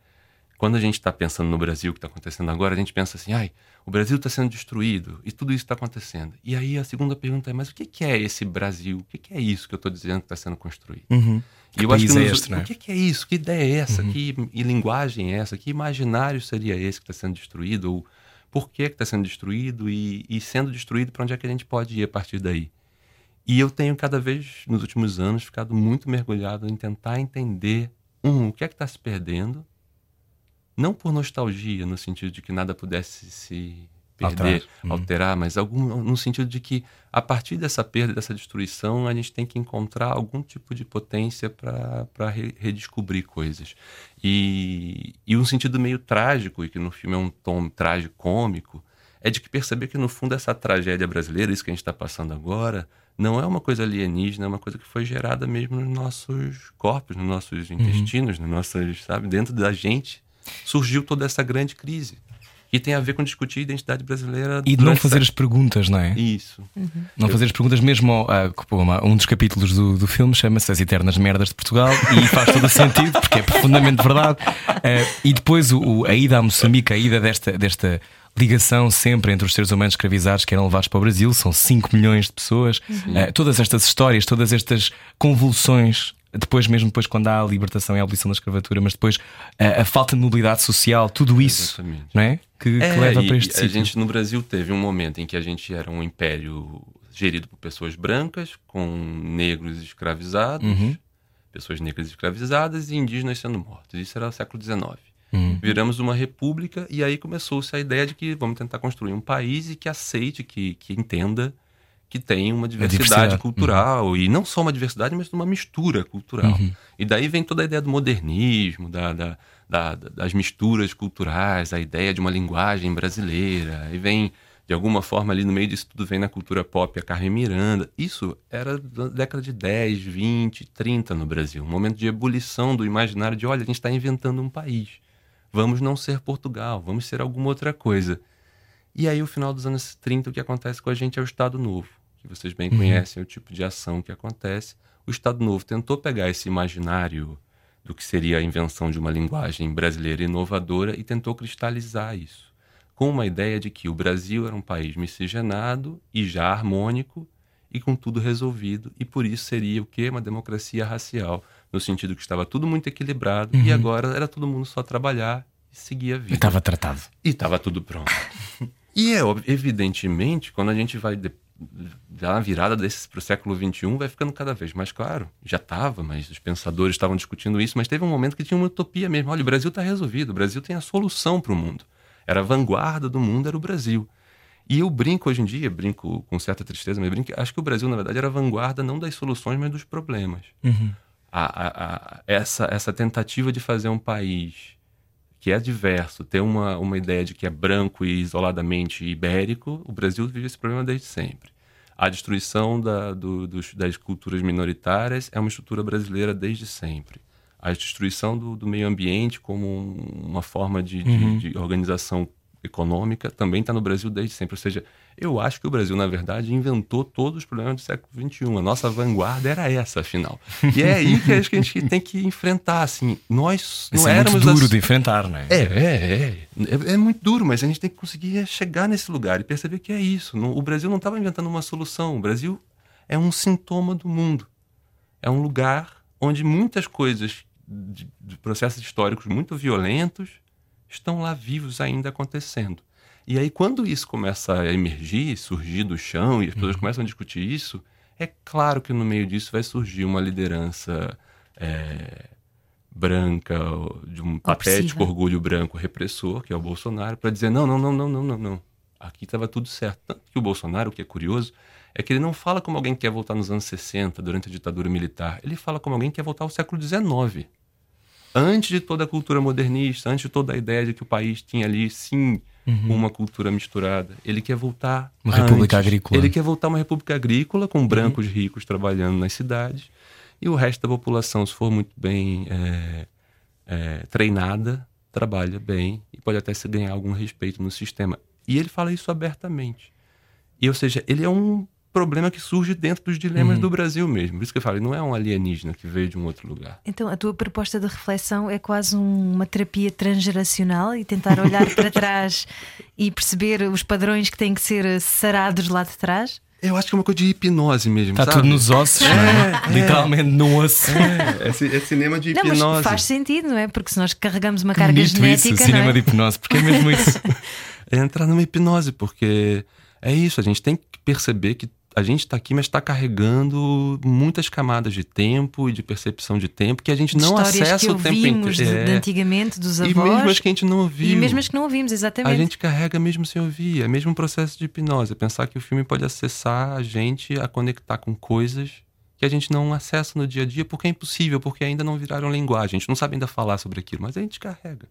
quando a gente está pensando no Brasil, o que está acontecendo agora, a gente pensa assim, ai, o Brasil está sendo destruído e tudo isso está acontecendo. E aí a segunda pergunta é, mas o que, que é esse Brasil? O que, que é isso que eu estou dizendo que está sendo construído? Uhum. E Que eu acho que é nos- este, não é? o que, que é isso? Que ideia é essa? Que e linguagem é essa? Que imaginário seria esse que está sendo destruído? Ou por que está sendo destruído? E, e sendo destruído, para onde é que a gente pode ir a partir daí? E eu tenho cada vez, nos últimos anos, ficado muito mergulhado em tentar entender, um, o que é que está se perdendo, não por nostalgia, no sentido de que nada pudesse se perder, Alterar. Uhum. alterar, mas algum, no sentido de que, a partir dessa perda, dessa destruição, a gente tem que encontrar algum tipo de potência para redescobrir coisas. E, e um sentido meio trágico, e que no filme é um tom trágico-cômico, é de que perceber que, no fundo, essa tragédia brasileira, isso que a gente está passando agora, não é uma coisa alienígena, é uma coisa que foi gerada mesmo nos nossos corpos, nos nossos Uhum. intestinos, nos nossos, sabe, dentro da gente, surgiu toda essa grande crise. E tem a ver com discutir a identidade brasileira. E de não fazer as perguntas, não é? Isso. Não fazer as perguntas mesmo. uma- um dos capítulos do, do filme chama-se As Eternas Merdas de Portugal e faz todo o sentido, porque é profundamente verdade. Eh, e depois o, o- a ida a Moçambique, a ida desta, desta ligação sempre entre os seres humanos escravizados que eram levados para o Brasil, são 5 milhões de pessoas. Eh, todas estas histórias, todas estas convulsões. Depois, mesmo depois, quando há a libertação e a abolição da escravatura, mas depois a, a falta de mobilidade social, tudo isso, Exatamente. não é? Que, que É, leva e- para este e sítio. A gente no Brasil teve um momento em que a gente era um império gerido por pessoas brancas, com negros escravizados, Uhum. pessoas negras escravizadas e indígenas sendo mortos. Isso era o século XIX. Uhum. Viramos uma república e aí começou-se a ideia de que vamos tentar construir um país e que aceite, que, que entenda que tem uma diversidade, diversidade. cultural e não só uma diversidade, mas uma mistura cultural. E daí vem toda a ideia do modernismo, da- da- da- das misturas culturais, a ideia de uma linguagem brasileira, e vem de alguma forma ali no meio disso tudo vem na cultura pop a Carmen Miranda. Isso era da década de 10, 20, 30 no Brasil, um momento de ebulição do imaginário de olha, a gente está inventando um país. Vamos não ser Portugal, vamos ser alguma outra coisa. E aí, o final dos anos 30, o que acontece com a gente é o Estado Novo, que vocês bem conhecem, é o tipo de ação que acontece. O Estado Novo tentou pegar esse imaginário do que seria a invenção de uma linguagem brasileira inovadora e tentou cristalizar isso, com uma ideia de que o Brasil era um país miscigenado e já harmônico e com tudo resolvido, e por isso seria o quê? Uma democracia racial, no sentido que estava tudo muito equilibrado e agora era todo mundo só trabalhar e seguir a vida. Estava tratado. E estava tudo pronto. e é, evidentemente, quando a gente vai de, já na virada desses para o século XXI, vai ficando cada vez mais claro. Já estava, mas os pensadores estavam discutindo isso, mas teve um momento que tinha uma utopia mesmo. Olha, o Brasil está resolvido, o Brasil tem a solução para o mundo. Era a vanguarda do mundo, era o Brasil. E eu brinco hoje em dia, brinco com certa tristeza, mas brinco, acho que o Brasil, na verdade, era a vanguarda não das soluções, mas dos problemas. A, a, a, essa, essa tentativa de fazer um país que é diverso, ter uma, uma ideia de que é branco e isoladamente ibérico, o Brasil vive esse problema desde sempre. A destruição da, do, dos, das culturas minoritárias é uma estrutura brasileira desde sempre. A destruição do, do meio ambiente como um, uma forma de, uhum. de, de organização econômica também está no Brasil desde sempre. Ou seja, eu acho que o Brasil, na verdade, inventou todos os problemas do século XXI. A nossa vanguarda era essa, afinal. E é aí que acho que a gente tem que enfrentar. Assim, nós não Isso éramos. É muito duro as... de enfrentar, não é? É, é, é, é. É muito duro, mas a gente tem que conseguir chegar nesse lugar e perceber que é isso. O Brasil não estava inventando uma solução. O Brasil é um sintoma do mundo. É um lugar onde muitas coisas de, de processos históricos muito violentos estão lá vivos ainda acontecendo. E aí, quando isso começa a emergir, surgir do chão, e as pessoas uhum. começam a discutir isso, é claro que no meio disso vai surgir uma liderança é, branca, de um patético orgulho branco repressor, que é o Bolsonaro, para dizer: não, não, não, não, não, não, não. Aqui estava tudo certo. Tanto que o Bolsonaro, o que é curioso, é que ele não fala como alguém que quer voltar nos anos 60, durante a ditadura militar. Ele fala como alguém que quer voltar ao século XIX antes de toda a cultura modernista, antes de toda a ideia de que o país tinha ali, sim, uhum. uma cultura misturada. Ele quer voltar. Uma antes. república agrícola. Ele quer voltar uma república agrícola, com uhum. brancos ricos trabalhando nas cidades. E o resto da população, se for muito bem é, é, treinada, trabalha bem e pode até se ganhar algum respeito no sistema. E ele fala isso abertamente. E, ou seja, ele é um problema que surge dentro dos dilemas uhum. do Brasil mesmo. Por isso que eu falo, não é um alienígena que veio de um outro lugar. Então, a tua proposta de reflexão é quase um, uma terapia transgeracional e tentar olhar para [LAUGHS] trás e perceber os padrões que têm que ser sarados lá de trás? Eu acho que é uma coisa de hipnose mesmo. Está tudo nos ossos, é, é? Literalmente no osso. É, é, é, cinema de hipnose. Não, mas faz sentido, não é? Porque se nós carregamos uma carga genética. Isso, cinema é? de hipnose, porque é mesmo isso. [LAUGHS] é entrar numa hipnose, porque é isso, a gente tem que perceber que a gente está aqui, mas está carregando muitas camadas de tempo e de percepção de tempo que a gente não acessa o tempo inteiro. De, é. de antigamente, dos avós. E mesmo as que a gente não ouviu. E mesmo as que não ouvimos, exatamente. A gente carrega mesmo sem ouvir. É mesmo um processo de hipnose. É pensar que o filme pode acessar a gente a conectar com coisas que a gente não acessa no dia a dia porque é impossível, porque ainda não viraram linguagem. A gente não sabe ainda falar sobre aquilo, mas a gente carrega.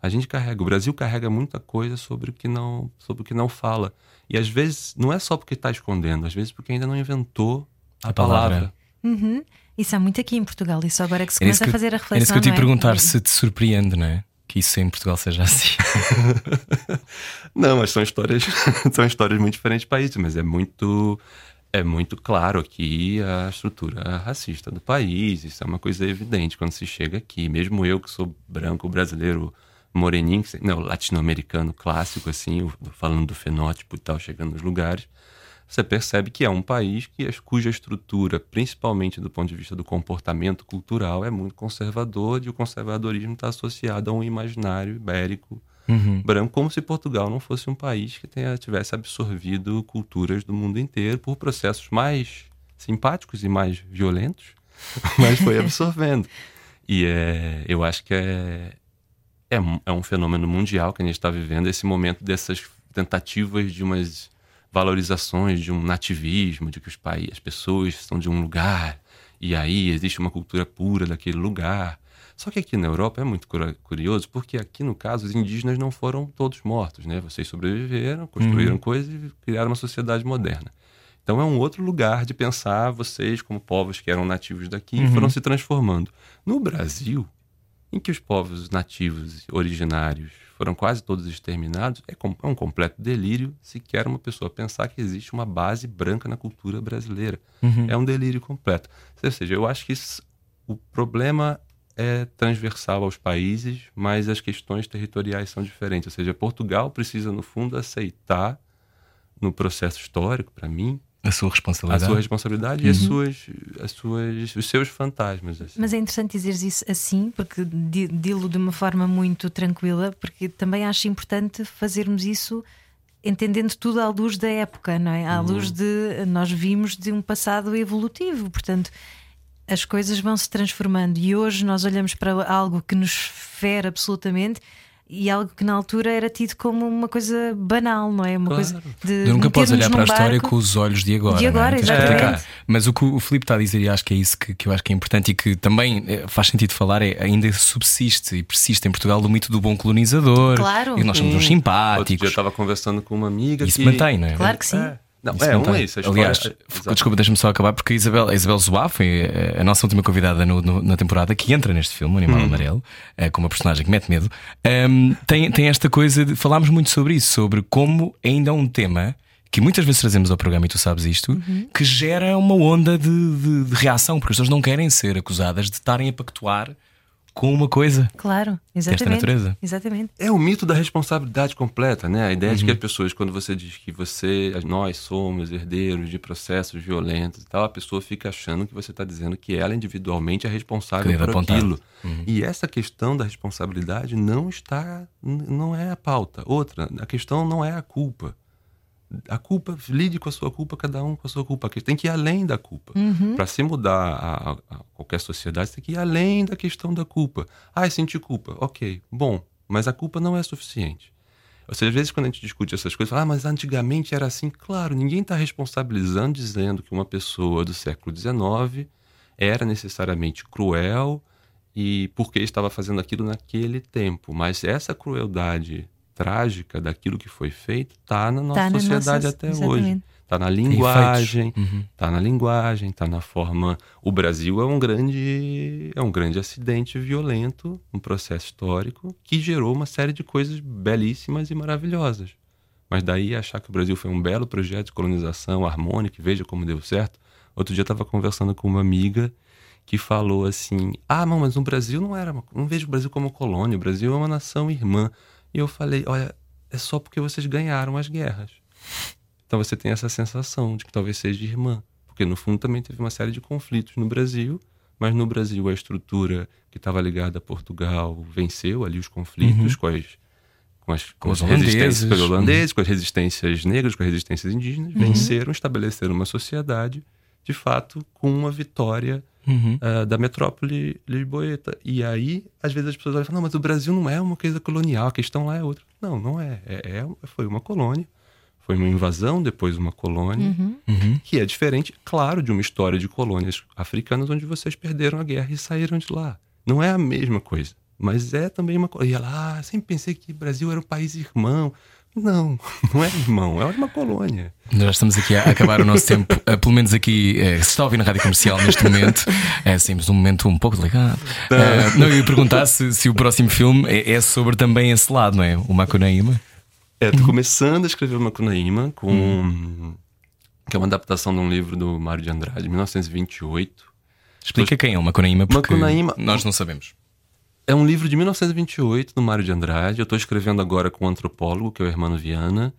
A gente carrega. O Brasil carrega muita coisa sobre o que não, sobre o que não fala. E às vezes não é só porque está escondendo, às vezes porque ainda não inventou a, a palavra. palavra. Uhum. Isso há muito aqui em Portugal, isso agora é que se começa que, a fazer a reflexão. É isso que eu te é? perguntar se te surpreende, não é? Que isso em Portugal seja assim. [LAUGHS] não, mas são histórias, [LAUGHS] são histórias muito diferentes de países, mas é muito é muito claro aqui a estrutura racista do país. Isso é uma coisa evidente quando se chega aqui. Mesmo eu que sou branco brasileiro moreninho, não, latino-americano clássico, assim, falando do fenótipo e tal, chegando nos lugares, você percebe que é um país que, cuja estrutura, principalmente do ponto de vista do comportamento cultural, é muito conservador e o conservadorismo está associado a um imaginário ibérico uhum. branco, como se Portugal não fosse um país que tenha, tivesse absorvido culturas do mundo inteiro por processos mais simpáticos e mais violentos, [LAUGHS] mas foi absorvendo. E é, eu acho que é, é, é um fenômeno mundial que a gente está vivendo, esse momento dessas tentativas de umas valorizações, de um nativismo, de que os países, as pessoas são de um lugar e aí existe uma cultura pura daquele lugar. Só que aqui na Europa é muito curioso, porque aqui, no caso, os indígenas não foram todos mortos, né? Vocês sobreviveram, construíram uhum. coisas e criaram uma sociedade moderna. Então é um outro lugar de pensar vocês como povos que eram nativos daqui uhum. e foram se transformando. No Brasil, em que os povos nativos originários foram quase todos exterminados, é, é um completo delírio sequer uma pessoa pensar que existe uma base branca na cultura brasileira. Uhum. É um delírio completo. Ou seja, eu acho que isso, o problema é transversal aos países, mas as questões territoriais são diferentes. Ou seja, Portugal precisa, no fundo, aceitar no processo histórico, para mim, a sua responsabilidade. A sua responsabilidade uhum. e as suas, as suas, os seus fantasmas. Assim. Mas é interessante dizer isso assim, porque dilo de uma forma muito tranquila, porque também acho importante fazermos isso entendendo tudo à luz da época, não é? À uhum. luz de. Nós vimos de um passado evolutivo, portanto. As coisas vão se transformando e hoje nós olhamos para algo que nos fere absolutamente e algo que na altura era tido como uma coisa banal, não é? Uma Claro. coisa de. Tu nunca podes olhar para a história com os olhos de agora. De é? agora, de exatamente. Mas o que o Filipe está a dizer, e acho que é isso que, que eu acho que é importante e que também eh, faz sentido falar, é ainda subsiste e persiste em Portugal o mito do bom colonizador. Claro. E nós somos uns Outro dia eu simpáticos. estava conversando com uma amiga Isso que... mantém, não é? Claro que sim. É. Não, Isso é, um mantém. é isso. a história- Aliás, Exato. desculpa, deixa-me só acabar, porque a Isabel, a Isabel Zoá foi eh, a nossa última convidada no- no- na temporada que entra neste filme, o Hum. Animal Amarelo, eh, com uma personagem que mete medo. Ahm, tem, tem esta coisa de. Falámos muito sobre isso, sobre como ainda é um tema que muitas vezes trazemos ao programa, e tu sabes isto, Uhum. que gera uma onda de, de- de reação, porque as pessoas não querem ser acusadas de estarem a pactuar com uma coisa. Claro, exatamente. natureza. Exatamente. É o mito da responsabilidade completa, né? A ideia de Uhum. que as pessoas, quando você diz que você, nós somos herdeiros de processos violentos e tal, a pessoa fica achando que você está dizendo que ela individualmente é responsável por apontado. aquilo. Uhum. E essa questão da responsabilidade não está, não é a pauta. Outra, a questão não é a culpa. A culpa, lide com a sua culpa, cada um com a sua culpa. Tem que ir além da culpa. Para se mudar a, a- qualquer sociedade, tem que ir além da questão da culpa. Ah, eu senti culpa. Ok, bom, mas a culpa não é suficiente. Ou seja, às vezes quando a gente discute essas coisas, fala, ah, mas antigamente era assim. Claro, ninguém está responsabilizando dizendo que uma pessoa do século XIX era necessariamente cruel e porque estava fazendo aquilo naquele tempo. Mas essa crueldade trágica daquilo que foi feito está na nossa Tá na sociedade nossa- até hoje. Está na efeitos. linguagem, Uhum. Tá na linguagem, tá na forma. O Brasil é um grande é um grande acidente violento, um processo histórico que gerou uma série de coisas belíssimas e maravilhosas. Mas daí achar que o Brasil foi um belo projeto de colonização harmônico, e veja como deu certo. Outro dia eu estava conversando com uma amiga que falou assim: "Ah, não, mas o Brasil não era, uma- não vejo o Brasil como colônia, o Brasil é uma nação irmã". E eu falei: "Olha, é só porque vocês ganharam as guerras". Então você tem essa sensação de que talvez seja irmã. Porque no fundo também teve uma série de conflitos no Brasil, mas no Brasil a estrutura que estava ligada a Portugal venceu ali os conflitos com as com as, Com os resistências holandeses. com holandeses, com as resistências negras, com as resistências indígenas, venceram, estabeleceram uma sociedade, de fato, com uma vitória Uhum. ah, da metrópole lisboeta. E aí, às vezes as pessoas olham e falam, não, mas o Brasil não é uma coisa colonial, a questão lá é outra. Não, não é. é, é- foi uma colônia, foi uma invasão, depois uma colônia, Uhum. que é diferente, claro, de uma história de colônias africanas onde vocês perderam a guerra e saíram de lá. Não é a mesma coisa, mas é também uma coisa. E ela, ah, sempre pensei que o Brasil era um país irmão. Não, [LAUGHS] não é irmão, é uma colônia. Nós estamos aqui a acabar o nosso tempo, eh, pelo menos aqui, eh, se está a ouvir na rádio comercial neste momento, é sempre um momento um pouco delicado. Eh, não, eu ia perguntar se, se o próximo filme é, é sobre também esse lado, não é? O Macunaíma. É, tô começando a escrever uma Macunaíma com. que é uma adaptação de um livro do Mário de Andrade, de 1928. Explica quem é o Macunaíma, porque Macunaíma- nós não sabemos. É um livro de 1928 do Mário de Andrade. Eu estou escrevendo agora com um antropólogo, que é o Hermano Viana,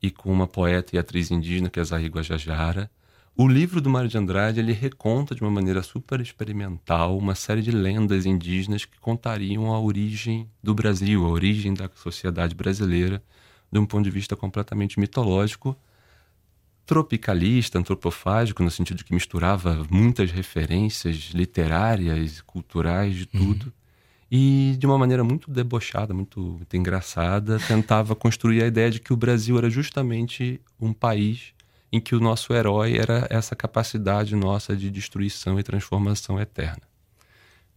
e com uma poeta e atriz indígena, que é Zahir Guajajara. O livro do Mário de Andrade ele reconta de uma maneira super experimental uma série de lendas indígenas que contariam a origem do Brasil, a origem da sociedade brasileira, de um ponto de vista completamente mitológico, tropicalista, antropofágico, no sentido de que misturava muitas referências literárias, culturais, de tudo. E de uma maneira muito debochada, muito, muito engraçada, tentava construir a ideia de que o Brasil era justamente um país em que o nosso herói era essa capacidade nossa de destruição e transformação eterna.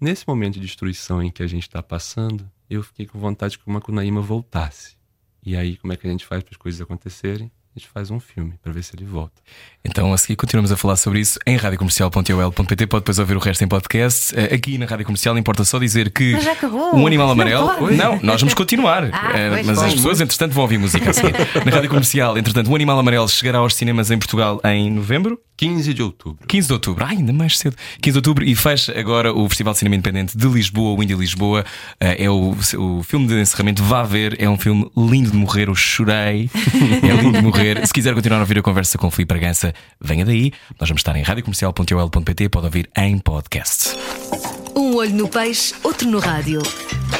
Nesse momento de destruição em que a gente está passando, eu fiquei com vontade que o Macunaíma voltasse. E aí, como é que a gente faz para as coisas acontecerem? Gente faz um filme para ver se ele volta. Então a seguir continuamos a falar sobre isso em radiocomercial.ol.pt. Pode depois ouvir o resto em podcast. Eh, Aqui na Rádio Comercial importa só dizer que Mas já acabou. um animal Não amarelo. pode. Não, nós vamos continuar. Ah, Eh, mas as pessoas, entretanto, vão ouvir música a seguir. Na Rádio Comercial, entretanto, o Animal Amarelo chegará aos cinemas em Portugal em novembro. 15 de outubro. 15 de outubro, ah, ainda mais cedo. 15 de outubro e fecha agora o Festival de Cinema Independente de Lisboa, o Indie Lisboa. Eh, é o, o filme de encerramento. Vá ver, é um filme lindo de morrer. Eu chorei, [LAUGHS] é lindo de morrer. Se quiser continuar a ouvir a conversa com o Filipe Bragança, venha daí. Nós vamos estar em radiocomercial.ol.pt. Pode ouvir em podcast. Um olho no peixe, outro no rádio.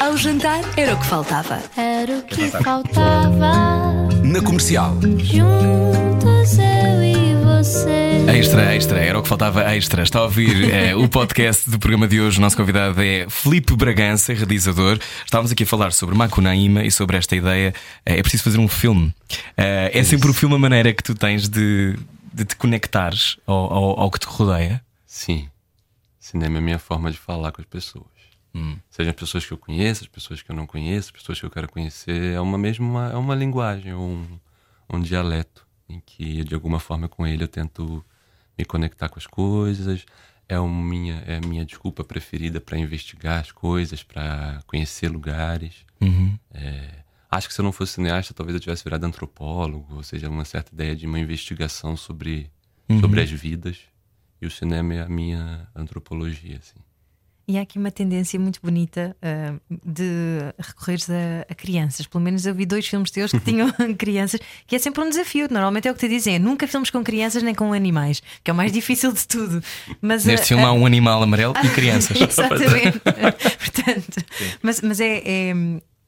Ao jantar era o que faltava. Era o que faltava. Na comercial. Juntos eu e você. Extra, extra, era o que faltava extra. Está a ouvir [LAUGHS] eh, o podcast do programa de hoje. O nosso convidado é Filipe Bragança, realizador. Estávamos aqui a falar sobre Macunaíma e sobre esta ideia. Eh, é preciso fazer um filme. Eh, é sempre o filme a maneira que tu tens de, de te conectares ao, ao, ao que te rodeia. Sim. Cinema é a minha forma de falar com as pessoas. Sejam as pessoas que eu conheço, as pessoas que eu não conheço, as pessoas que eu quero conhecer. É uma mesma, é uma linguagem, um, um dialeto em que de alguma forma com ele eu tento me conectar com as coisas. É, uma minha, é a minha desculpa preferida para investigar as coisas, para conhecer lugares. É, acho que se eu não fosse cineasta, talvez eu tivesse virado antropólogo, ou seja, uma certa ideia de uma investigação sobre, sobre as vidas. E o cinema é a minha antropologia, assim. E há aqui uma tendência muito bonita ah, de recorreres a, a crianças. Pelo menos eu vi dois filmes teus que [LAUGHS] tinham [LAUGHS] crianças, que é sempre um desafio. Normalmente é o que te dizem: é nunca filmes com crianças nem com animais, que é o mais difícil de tudo. Mas, Neste ah, filme ah, há um animal amarelo e crianças. [LAUGHS] Exatamente. Portanto, mas, mas é, é-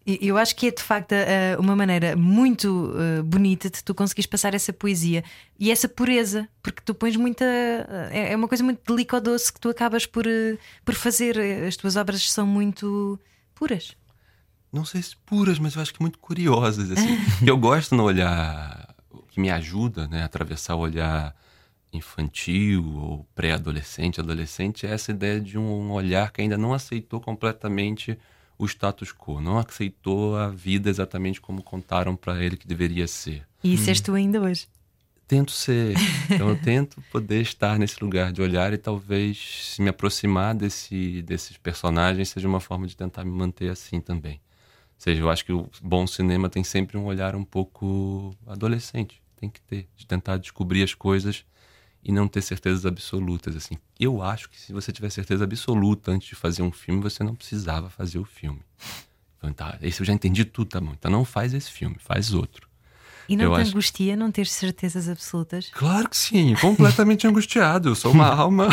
Eu acho que é de facto uma maneira muito ah, bonita de tu conseguires passar essa poesia e essa pureza, porque tu pões muita. ah, É é uma coisa muito delicadoce que tu acabas por, ah, por fazer. As tuas obras são muito puras. não sei se puras, mas eu acho que muito curiosas. Assim. [LAUGHS] eu gosto no olhar que me ajuda né, a atravessar o olhar infantil ou pré-adolescente, adolescente, é essa ideia de um olhar que ainda não aceitou completamente o status quo, não aceitou a vida exatamente como contaram para ele que deveria ser. E isso és tu ainda hoje. Tento ser, [LAUGHS] então eu tento poder estar nesse lugar de olhar e talvez se me aproximar desse, desses personagens seja uma forma de tentar me manter assim também. Ou seja, eu acho que o bom cinema tem sempre um olhar um pouco adolescente. Tem que ter, de tentar descobrir as coisas e não ter certezas absolutas. Assim, eu acho que se você tiver certeza absoluta antes de fazer um filme, você não precisava fazer o filme. Então, tá, esse eu já entendi tudo, tá bom. Então não faz esse filme, faz outro. E não Eu te acho- angustia não ter certezas absolutas? Claro que sim, completamente [LAUGHS] angustiado. Eu sou uma alma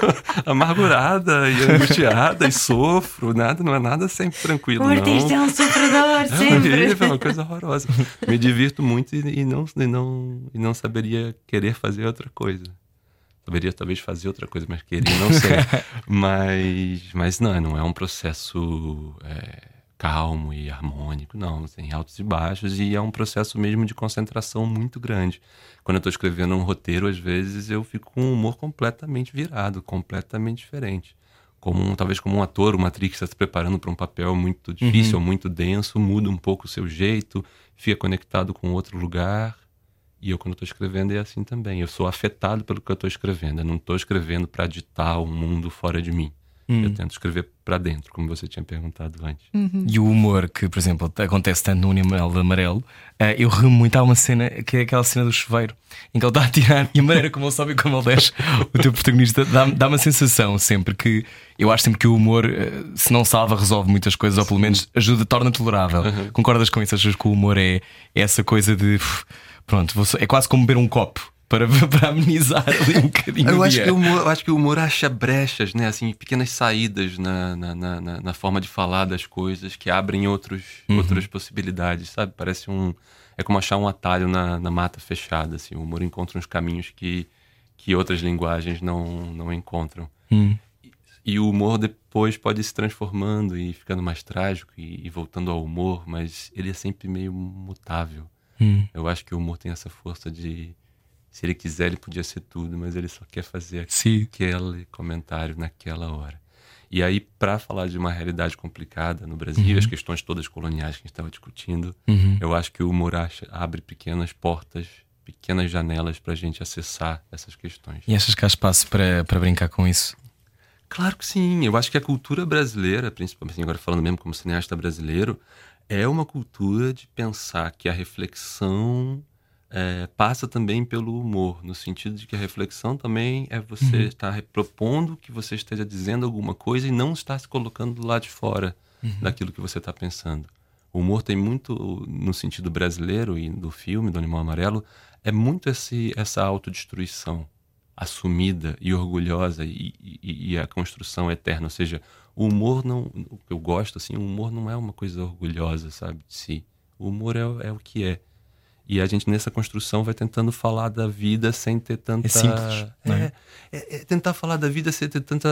[LAUGHS] amargurada e angustiada e sofro. Nada, não é nada sempre tranquilo. O artista é não. um sofredor, [LAUGHS] É sempre. é uma coisa horrorosa. Me divirto muito e, e não, e, não, e não saberia querer fazer outra coisa. Saberia talvez fazer outra coisa, mas querer, não sei. mas, mas não, não é um processo é, calmo e harmônico, não. Tem altos e baixos e é um processo mesmo de concentração muito grande. Quando eu estou escrevendo um roteiro, às vezes eu fico com um humor completamente virado, completamente diferente. Como talvez como um ator, uma atriz que está se preparando para um papel muito difícil, ou muito denso, muda um pouco o seu jeito, fica conectado com outro lugar. E eu, quando estou escrevendo, é assim também. Eu sou afetado pelo que eu estou escrevendo. Eu não estou escrevendo para ditar um mundo fora de mim. Eu tento escrever para dentro, como você tinha perguntado antes. E o humor que, por exemplo, acontece tanto no Animal Amarelo, eh, eu rimo muito. Há uma cena que é aquela cena do chuveiro em que ele está a tirar e a maneira como ele sobe e como ele desce, o teu protagonista dá, dá uma sensação sempre que eu acho sempre que o humor, eh, se não salva, resolve muitas coisas, ou pelo menos ajuda, torna tolerável. Concordas com isso? Achas que o humor é, é essa coisa de pronto, é quase como beber um copo para, [LAUGHS] para amenizar ali um bocadinho. Eu o acho, que o humor, eu acho que o humor acha brechas, né? Assim, pequenas saídas na, na, na, na- forma de falar das coisas que abrem outros, outras possibilidades, sabe? Parece um. É como achar um atalho na, na mata fechada. Assim. O humor encontra uns caminhos que, que outras linguagens não, não encontram. E o humor depois pode se transformando e ficando mais trágico e, e voltando ao humor, mas ele é sempre meio mutável. Eu acho que o humor tem essa força de. Se ele quiser, ele podia ser tudo, mas ele só quer fazer Sim. aquele comentário naquela hora. E aí, para falar de uma realidade complicada no Brasil, as questões todas coloniais que a gente estava discutindo, eu acho que o humor abre pequenas portas, pequenas janelas para a gente acessar essas questões. E achas que há espaço para brincar com isso? Claro que sim. Eu acho que a cultura brasileira, principalmente agora falando mesmo como cineasta brasileiro, é uma cultura de pensar que a reflexão é, passa também pelo humor, no sentido de que a reflexão também é você estar propondo que você esteja dizendo alguma coisa e não estar se colocando do lado de fora daquilo que você está pensando. O humor tem muito, no sentido brasileiro e do filme, do Animal Amarelo, é muito esse, essa autodestruição assumida e orgulhosa e, e- e a construção eterna. Ou seja, o humor não. O que eu gosto, assim, o humor não é uma coisa orgulhosa, sabe, de si. O humor é, é o que é. E a gente nessa construção vai tentando falar da vida sem ter tanta. É simples, não é? É, é tentar falar da vida sem ter tanta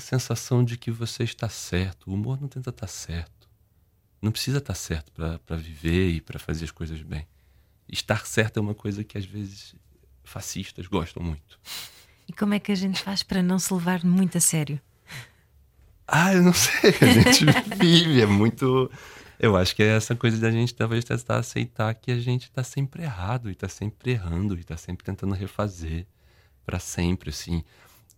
sensação de que você está certo. O humor não tenta estar certo. Não precisa estar certo para viver e para fazer as coisas bem. Estar certo é uma coisa que às vezes fascistas gostam muito. E como é que a gente faz para não se levar muito a sério? Ah, eu não sei. A gente [LAUGHS] vive, é muito. Eu acho que é essa coisa da gente talvez tentar aceitar que a gente está sempre errado e está sempre errando e está sempre tentando refazer para sempre, assim.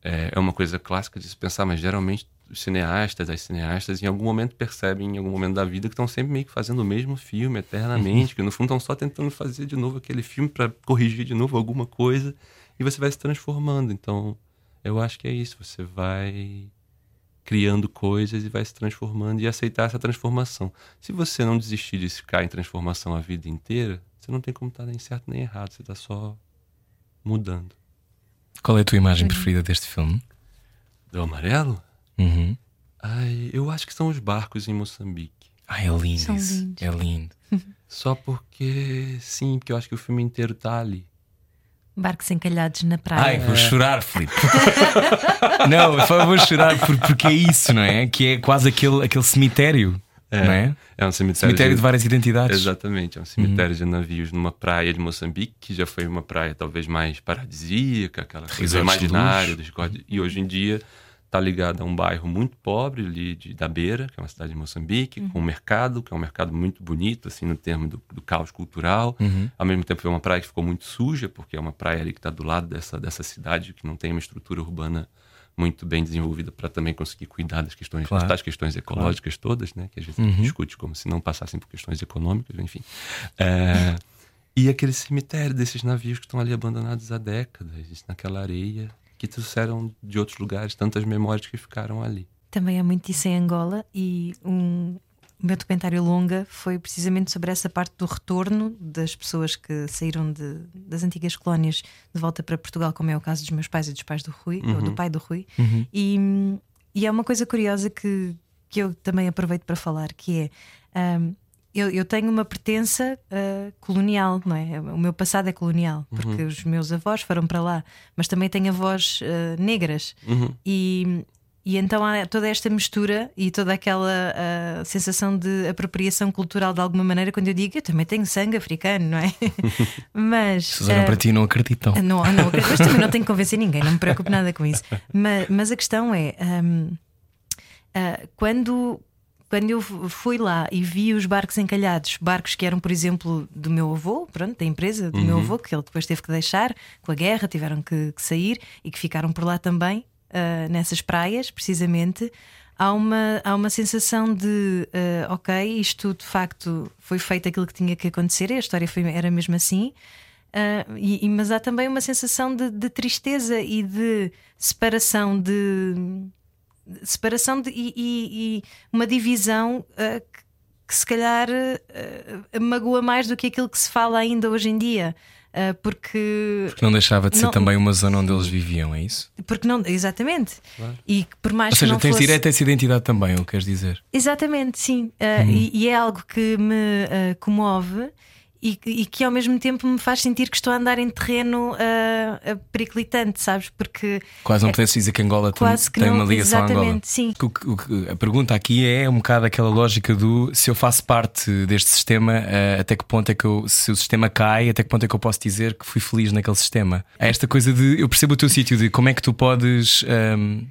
É, é uma coisa clássica de se pensar, mas geralmente os cineastas, as cineastas, em algum momento percebem, em algum momento da vida, que estão sempre meio que fazendo o mesmo filme eternamente, [LAUGHS] que no fundo estão só tentando fazer de novo aquele filme para corrigir de novo alguma coisa e você vai se transformando. Então, eu acho que é isso. Você vai criando coisas e vai se transformando e aceitar essa transformação. Se você não desistir de ficar em transformação a vida inteira, você não tem como estar nem certo nem errado, você está só mudando. Qual é a tua imagem preferida deste filme? Do amarelo? Uhum. Ai, eu acho que são os barcos em Moçambique. Ai, é lindo São isso. lindos. É lindo. Só porque, sim, porque eu acho que o filme inteiro está ali. Barcos encalhados na Ai, praia. vou chorar, Filipe. [LAUGHS] não, eu só vou chorar por- porque é isso, não é? Que é quase aquele, aquele cemitério, não é? É um cemitério, Cemitério de várias identidades. Exatamente, é um cemitério de navios numa praia de Moçambique, que já foi uma praia talvez mais paradisíaca, aquela coisa imaginária. dos E hoje em dia está ligada a um bairro muito pobre ali de, da Beira, que é uma cidade de Moçambique, com um mercado, que é um mercado muito bonito, assim, no termo do, do caos cultural. Ao mesmo tempo, é uma praia que ficou muito suja, porque é uma praia ali que está do lado dessa, dessa cidade, que não tem uma estrutura urbana muito bem desenvolvida para também conseguir cuidar das questões, Claro. das questões ecológicas todas, né? Que a gente discute como se não passassem por questões econômicas, enfim. É, e aquele cemitério desses navios que estão ali abandonados há décadas, naquela areia, que trouxeram de outros lugares tantas memórias que ficaram ali. Também há muito isso em Angola e um, o meu documentário longa foi precisamente sobre essa parte do retorno das pessoas que saíram de- das antigas colónias de volta para Portugal, como é o caso dos meus pais e dos pais do Rui, ou do pai do Rui. E, e é uma coisa curiosa que, que eu também aproveito para falar, que é ahm, eu, eu tenho uma pertença ah, colonial, não é? O meu passado é colonial, porque os meus avós foram para lá, mas também tenho avós ah, negras. E, e então há toda esta mistura e toda aquela ah, sensação de apropriação cultural de alguma maneira quando eu digo eu também tenho sangue africano, não é? [LAUGHS] mas Se olham para ti não acreditam. não, não, mas também não tenho que convencer ninguém, não me preocupo nada com isso. [LAUGHS] Mas, mas a questão é: ah, quando, quando eu fui lá e vi os barcos encalhados, barcos que eram, por exemplo, do meu avô, pronto, da empresa do meu avô, que ele depois teve que deixar com a guerra, tiveram que, que sair e que ficaram por lá também, ah, nessas praias, precisamente. Há uma, há uma sensação de ah, ok, isto de facto foi feito aquilo que tinha que acontecer, e a história foi, era mesmo assim. Ah, e, mas há também uma sensação de, de tristeza e de separação de separação de- e, e- e uma divisão ah, que, que se calhar ah, magoa mais do que aquilo que se fala ainda hoje em dia. Ah, porque Porque não deixava de ser Não- também uma zona onde eles viviam, é isso? porque não exatamente e que por mais Ou seja, que não tens fosse... direito a essa identidade também, é o que queres dizer? Exatamente, sim. Uh, Uhum. e, e é algo que me uh, comove e, que- e que ao mesmo tempo me faz sentir que estou a andar em terreno uh, uh, periclitante, sabes? Porque Quase não pudesse dizer que Angola tem, quase que tem não, uma ligação à Angola. exatamente, sim. O o a pergunta aqui é um bocado aquela lógica do se eu faço parte deste sistema, eh, até que ponto é que eu, se o sistema cai, até que ponto é que eu posso dizer que fui feliz naquele sistema? Há esta coisa de eu percebo o teu sítio, de como é que tu podes. ehm,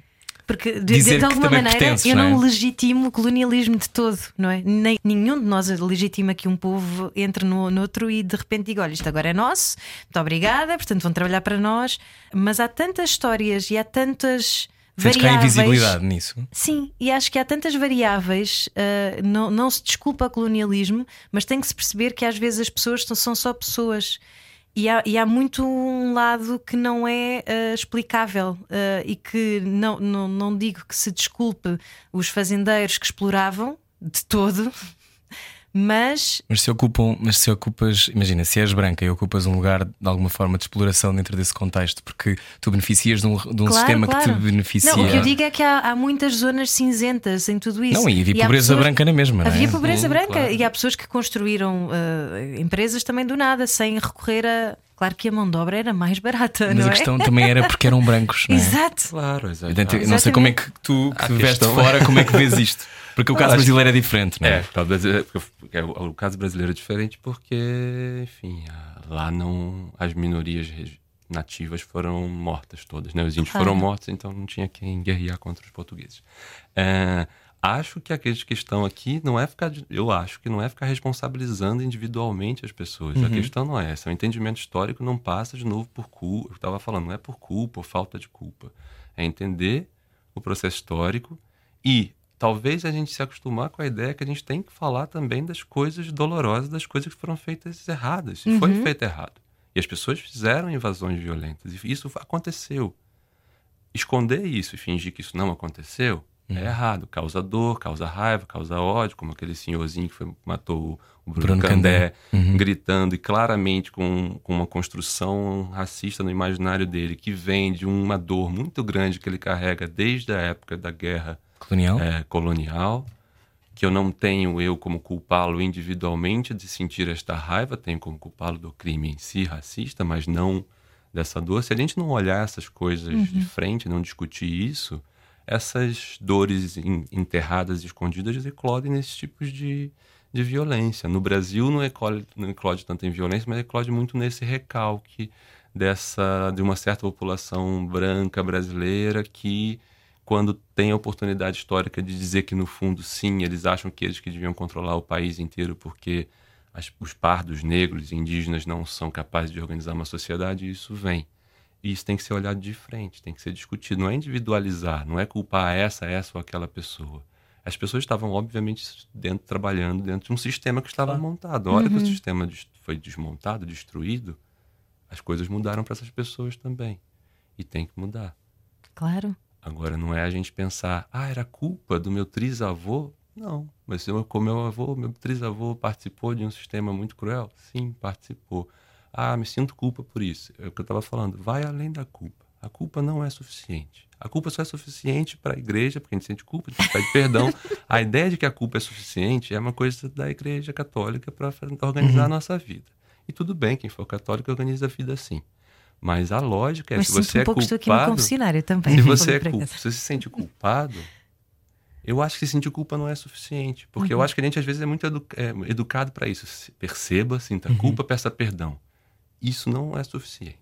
Porque de, de que alguma maneira pertences, eu não é? legitimo o colonialismo de todo, não é? Nem, nenhum de nós legitima que um povo entre no, noutro e de repente diga: olha, isto agora é nosso, muito obrigada, portanto vão trabalhar para nós. Mas há tantas histórias e há tantas. sentes que há invisibilidade nisso? Sim, e acho que há tantas variáveis, ah, não, não se desculpa o colonialismo, mas tem que se perceber que às vezes as pessoas são só pessoas. E há, e há muito um lado que não é ah, explicável ah, e que não, não, não digo que se desculpe os fazendeiros que exploravam de todo, mas Mas se ocupam, mas se ocupas, imagina, se és branca e ocupas um lugar de alguma forma de exploração dentro desse contexto, porque tu beneficias de um, de um Claro, sistema que claro. te beneficia. Não, o que eu digo é que há, há muitas zonas cinzentas em tudo isso. Não, e havia há pobreza pessoas- branca na mesma, não é? Havia pobreza Sim, branca claro. e há pessoas que construíram eh, empresas também do nada, sem recorrer a. Claro que a mão de obra era mais barata, Mas não a é? questão também era porque eram brancos, não é? Exato. Claro, exato. Eu não sei como é que tu que A vês de questão- fora, como é que vês isto? Porque o [LAUGHS] caso brasileiro é diferente, não é? É, o caso brasileiro, porque é, o, caso brasileiro é diferente porque, enfim, a- lá não as minorias nativas foram mortas todas, né? Os índios Claro. foram mortos, então não tinha quem guerrear contra os portugueses. É, acho que a que- questão aqui não é ficar, eu acho que não é ficar responsabilizando individualmente as pessoas. A questão não é essa. O entendimento histórico não passa de novo por culpa. Eu estava falando, não é por culpa ou falta de culpa. É entender o processo histórico e talvez a gente se acostumar com a ideia que a gente tem que falar também das coisas dolorosas, das coisas que foram feitas erradas. E foi feito errado. E as pessoas fizeram invasões violentas. E isso aconteceu. Esconder isso e fingir que isso não aconteceu é errado. Causa dor, causa raiva, causa ódio, como aquele senhorzinho que foi, matou o Bruno, Bruno Candé, Candé. gritando e claramente com, com uma construção racista no imaginário dele, que vem de uma dor muito grande que ele carrega desde a época da guerra Colonial? é, colonial, que eu não tenho eu como culpá-lo individualmente de sentir esta raiva, tenho como culpá-lo do crime em si, racista, mas não dessa dor. Se a gente não olhar essas coisas de frente, não discutir isso, essas dores en- enterradas escondidas eclodem nesses tipos de, de violência. No Brasil não eclode, não eclode tanto em violência, mas eclode muito nesse recalque dessa de uma certa população branca brasileira que quando tem a oportunidade histórica de dizer que no fundo sim eles acham que eles que deviam controlar o país inteiro porque as- os pardos negros indígenas não são capazes de organizar uma sociedade isso vem e isso tem que ser olhado de frente tem que ser discutido não é individualizar não é culpar essa essa ou aquela pessoa as pessoas estavam obviamente dentro trabalhando dentro de um sistema que estava montado a hora que o sistema des- foi desmontado destruído as coisas mudaram para essas pessoas também e tem que mudar Claro. Agora, não é a gente pensar, ah, era culpa do meu trisavô? Não, mas eu, como meu avô, meu trisavô participou de um sistema muito cruel? Sim, participou. Ah, me sinto culpa por isso. É o que eu estava falando, vai além da culpa. A culpa não é suficiente. A culpa só é suficiente para a igreja, porque a gente sente culpa, a gente pede perdão. [LAUGHS] A ideia de que a culpa é suficiente é uma coisa da igreja católica para organizar a nossa vida. E tudo bem, quem for católico organiza a vida assim. Mas a lógica é, Mas se você um é pouco aqui culpado... confessionário também. Se [LAUGHS] você, é para culpa, casa. se você se sente culpado, eu acho que sentir culpa não é suficiente. Porque Uhum. eu acho que a gente, às vezes, é muito edu- é, educado para isso. Se- Perceba, sinta Uhum. culpa, peça perdão. Isso não é suficiente.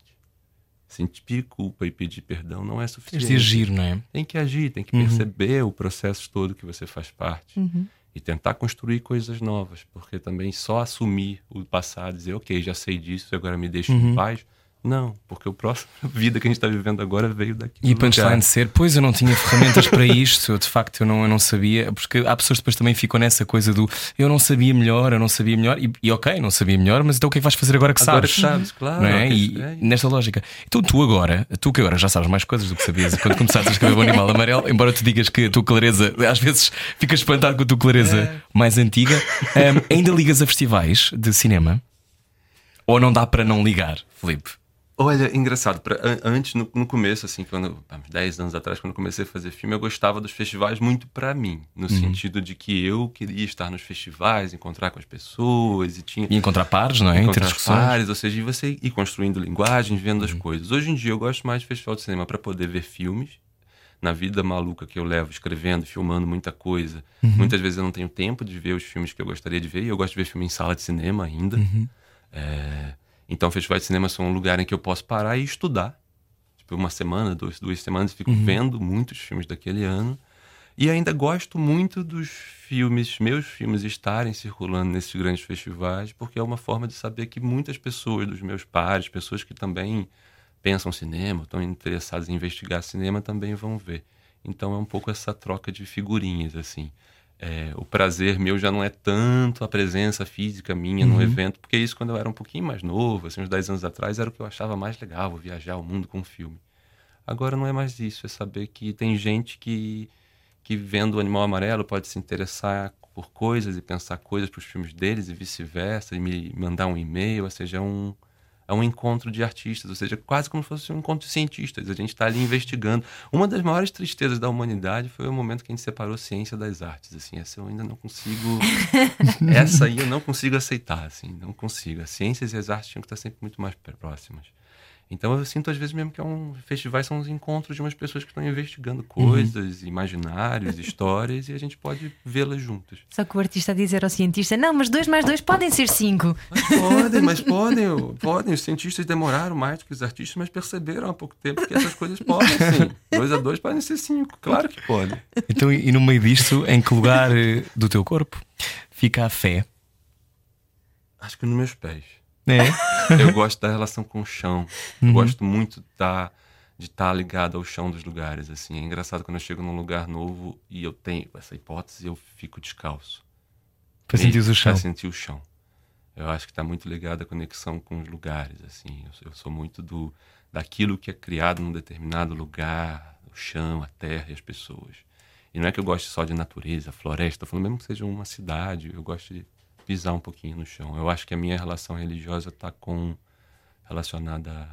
Sentir culpa e pedir perdão não é suficiente. de agir, não é? Tem que agir, tem que Uhum. perceber o processo todo que você faz parte. Uhum. E tentar construir coisas novas. Porque também só assumir o passado, dizer, ok, já sei disso, agora me deixa Uhum. em paz. Não, porque o próximo a [LAUGHS] vida que a gente está vivendo agora veio daqui. E punchline ser, pois eu não tinha ferramentas para isto, eu, de facto eu não, eu não sabia, porque há pessoas que depois também ficam nessa coisa do eu não sabia melhor, eu não sabia melhor, e, e ok, não sabia melhor, mas então o que é que vais fazer agora que Agora sabes? sabes, claro. Não é? E é. nesta lógica. Então tu agora, tu que agora já sabes mais coisas do que sabias quando começaste a escrever o Animal Amarelo, embora tu digas que a tua clareza, às vezes ficas espantado com a tua clareza É. mais antiga, hum, ainda ligas a festivais de cinema? Ou não dá para não ligar, Filipe? Olha, engraçado, pra- an- antes, no, no começo, assim, quando, há uns 10 anos atrás, quando eu comecei a fazer filme, eu gostava dos festivais muito pra mim, no Uhum. sentido de que eu queria estar nos festivais, encontrar com as pessoas e tinha E encontrar pares, não é? encontrar. Uhum. pares, ou seja, e você ir construindo linguagens, vendo as coisas. Hoje em dia eu gosto mais de festival de cinema para poder ver filmes. Na vida maluca que eu levo, escrevendo, filmando muita coisa. Uhum. Muitas vezes eu não tenho tempo de ver os filmes que eu gostaria de ver, e eu gosto de ver filme em sala de cinema ainda. Uhum. É, Então, festivais de cinema são um lugar em que eu posso parar e estudar. Tipo, uma semana, duas, duas semanas, fico vendo muitos filmes daquele ano. E ainda gosto muito dos filmes, meus filmes estarem circulando nesses grandes festivais, porque é uma forma de saber que muitas pessoas dos meus pares, pessoas que também pensam cinema, estão interessadas em investigar cinema, também vão ver. Então é um pouco essa troca de figurinhas, assim. É, o prazer meu já não é tanto a presença física minha no evento, porque isso quando eu era um pouquinho mais novo, assim, uns 10 anos atrás, era o que eu achava mais legal, viajar o mundo com um filme. Agora não é mais isso, é saber que tem gente que, que vendo o Animal Amarelo pode se interessar por coisas e pensar coisas para os filmes deles e vice-versa, e me mandar um e-mail, ou seja, é um, é um encontro de artistas, ou seja, quase como se fosse um encontro de cientistas. A gente está ali investigando. Uma das maiores tristezas da humanidade foi o momento que a gente separou a ciência das artes. Assim, essa eu ainda não consigo. [LAUGHS] essa aí eu não consigo aceitar, assim, não consigo. As ciências e as artes tinham que estar sempre muito mais próximas. Então eu sinto às vezes mesmo que é um festivais são os encontros de umas pessoas que estão investigando coisas, uhum. imaginários, [LAUGHS] histórias e a gente pode vê-las juntas. Só que o artista a dizer ao cientista: "Não, mas dois mais dois podem ser cinco". Mas podem, mas podem, podem. Os cientistas demoraram mais do que os artistas, mas perceberam há pouco tempo que essas coisas podem sim. Dois a dois podem ser cinco, claro que podem. Então, e no meio disto, em que lugar do teu corpo fica a fé? Acho que nos meus pés. É. [LAUGHS] eu gosto da relação com o chão. Uhum. Gosto muito da, de estar tá ligado ao chão dos lugares. Assim, é engraçado quando eu chego num lugar novo e eu tenho essa hipótese, eu fico descalço. Para sentir o chão. Para sentir o chão. Eu acho que está muito ligado à conexão com os lugares. Assim, eu, eu sou muito do daquilo que é criado num determinado lugar, o chão, a terra e as pessoas. E não é que eu goste só de natureza, floresta, falando mesmo que seja uma cidade, eu gosto de pisar um pouquinho no chão. Eu acho que a minha relação religiosa está com relacionada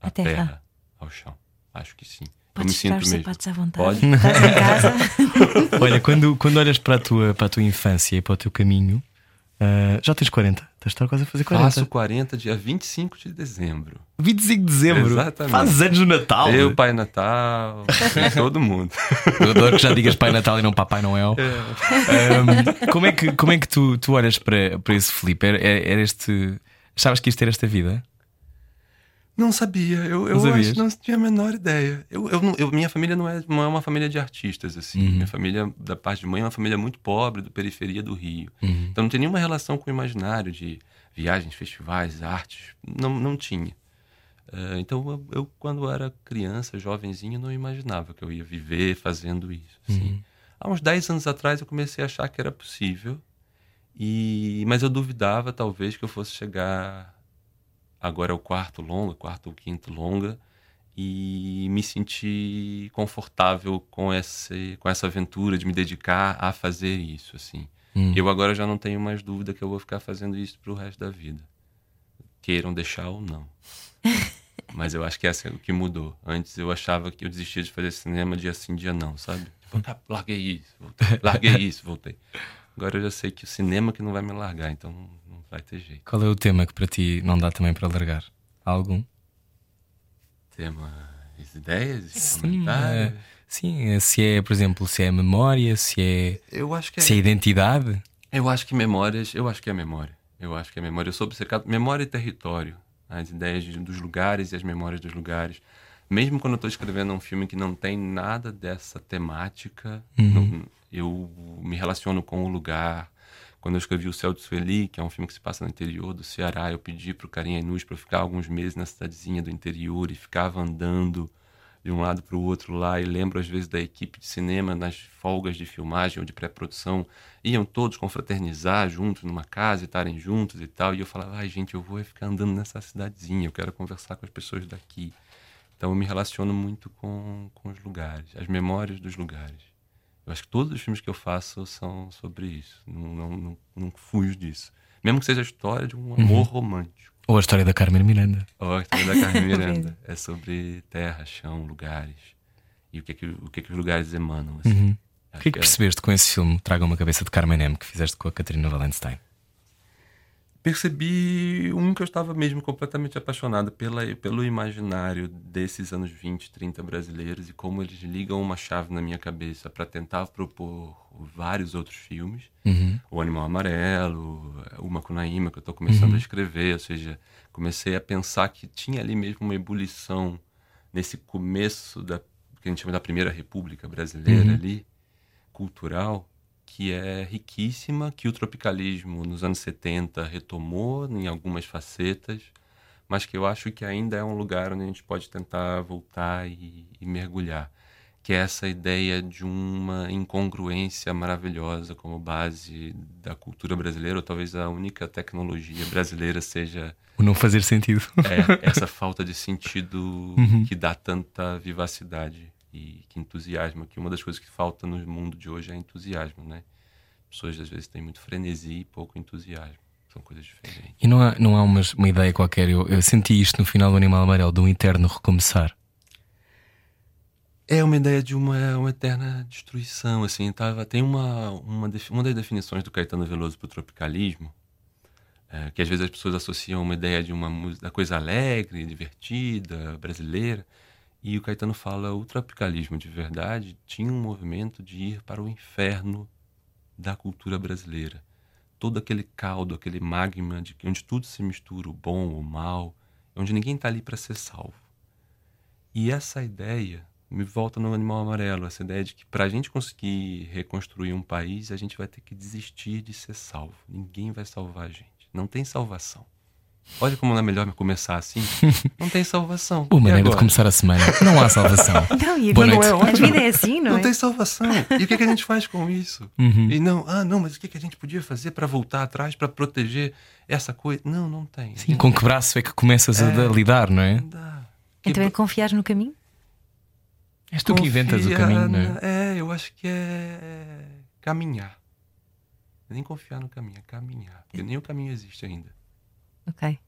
à, à terra. terra. ao chão. Acho que sim. Pode eu me sinto os mesmo. sapatos à vontade. Pode? [LAUGHS] [LAUGHS] Olha, quando, quando olhas para a, tua, para a tua infância e para o teu caminho, uh, já tens 40. Estás quase a fazer 40. Faço 40 dia 25 de dezembro. 25 de dezembro? Exatamente. Fazes anos no Natal? Eu, Pai Natal, [LAUGHS] todo mundo. Eu adoro que já digas Pai Natal e não Papai Noel. É. Um, como é que, como é que tu, tu olhas para, para esse Felipe? Era, era este. Achavas que isto ter esta vida? Não sabia, eu, eu não, acho, não tinha a menor ideia. Eu, eu, eu, minha família não é, não é uma família de artistas, assim. Uhum. Minha família, da parte de mãe, é uma família muito pobre, da periferia do Rio. Uhum. Então não tem nenhuma relação com o imaginário de viagens, festivais, artes. Não, não tinha. Uh, então eu, eu, quando era criança, jovenzinho, não imaginava que eu ia viver fazendo isso. Assim. Uhum. Há uns 10 anos atrás eu comecei a achar que era possível. E, mas eu duvidava, talvez, que eu fosse chegar agora é o quarto longa, quarto ou quinto longa, e me senti confortável com esse, com essa aventura de me dedicar a fazer isso, assim. Hum. Eu agora já não tenho mais dúvida que eu vou ficar fazendo isso pro resto da vida. Queiram deixar ou não. [LAUGHS] Mas eu acho que essa é o que mudou. Antes eu achava que eu desistia de fazer cinema dia sim, dia não, sabe? Tipo, ah, larguei isso, voltei. [LAUGHS] Larguei isso, voltei. Agora eu já sei que o cinema que não vai me largar, então vai ter jeito. Qual é o tema que para ti não dá também para largar? algum? Tema, as ideias, sim, é, sim, é, se é, por exemplo, se é memória, se é, eu acho que é, se é identidade. Eu acho que memórias, eu acho que é memória. Eu acho que é memória. Eu sou obcecado. Memória e território. As ideias dos lugares e as memórias dos lugares. Mesmo quando eu estou escrevendo um filme que não tem nada dessa temática, uhum. não, eu me relaciono com o lugar, quando eu escrevi O Céu de Sueli, que é um filme que se passa no interior do Ceará, eu pedi para o Carinha Inus para ficar alguns meses na cidadezinha do interior e ficava andando de um lado para o outro lá. E lembro, às vezes, da equipe de cinema nas folgas de filmagem ou de pré-produção. Iam todos confraternizar juntos numa casa e estarem juntos e tal. E eu falava, ai, gente, eu vou ficar andando nessa cidadezinha, eu quero conversar com as pessoas daqui. Então eu me relaciono muito com, com os lugares, as memórias dos lugares. Eu acho que todos os filmes que eu faço são sobre isso. Não, não, não, não fujo disso. Mesmo que seja a história de um amor uhum. romântico. Ou a história da Carmen Miranda. Ou a história da Carmen [LAUGHS] Miranda. é sobre terra, chão, lugares. E o que é que, o que, é que os lugares emanam. Assim. Uhum. O que é que, que percebeste com esse filme? Traga uma cabeça de Carmen M que fizeste com a Catarina Valenstein percebi um que eu estava mesmo completamente apaixonado pela, pelo imaginário desses anos 20, 30 brasileiros e como eles ligam uma chave na minha cabeça para tentar propor vários outros filmes. Uhum. O Animal Amarelo, o Macunaíma, que eu estou começando uhum. a escrever. Ou seja, comecei a pensar que tinha ali mesmo uma ebulição nesse começo da que a gente chama da Primeira República Brasileira uhum. ali, cultural, que é riquíssima, que o tropicalismo nos anos 70 retomou em algumas facetas, mas que eu acho que ainda é um lugar onde a gente pode tentar voltar e, e mergulhar. Que é essa ideia de uma incongruência maravilhosa como base da cultura brasileira, ou talvez a única tecnologia brasileira seja. O não fazer sentido. É, essa falta de sentido [LAUGHS] uhum. que dá tanta vivacidade e que entusiasma, que uma das coisas que falta no mundo de hoje é entusiasmo, né? pessoas às vezes têm muito frenesi e pouco entusiasmo. São coisas diferentes. E não há, não há uma, uma ideia qualquer. Eu, eu senti isto no final do Animal Amarelo, de um eterno recomeçar. É uma ideia de uma, uma eterna destruição, assim, tava, tem uma, uma, uma das definições do Caetano Veloso para o tropicalismo, é, que às vezes as pessoas associam uma ideia de uma música, da coisa alegre, divertida, brasileira, e o Caetano fala o tropicalismo de verdade tinha um movimento de ir para o inferno da cultura brasileira. Todo aquele caldo, aquele magma de onde tudo se mistura, o bom, o mal, onde ninguém está ali para ser salvo. E essa ideia me volta no Animal Amarelo, essa ideia de que para a gente conseguir reconstruir um país, a gente vai ter que desistir de ser salvo. Ninguém vai salvar a gente. Não tem salvação. Olha como não é melhor começar assim. [LAUGHS] Não tem salvação. E maneira de agora? começar a semana. Não há salvação. [LAUGHS] Não, e Boa agora noite. a vida é assim, não, Não é? tem salvação. E o que, que a gente faz com isso? Uhum. E não, ah, não, mas o que, que a gente podia fazer para voltar atrás, para proteger essa coisa? Não, não tem. Sim, com que braço é que começas a É. lidar, não é? Não dá. Então é confiar no caminho? És tu que inventas o caminho, não é? É, eu acho que é caminhar. Nem confiar no caminho, é caminhar. Porque nem o caminho existe ainda. Ok.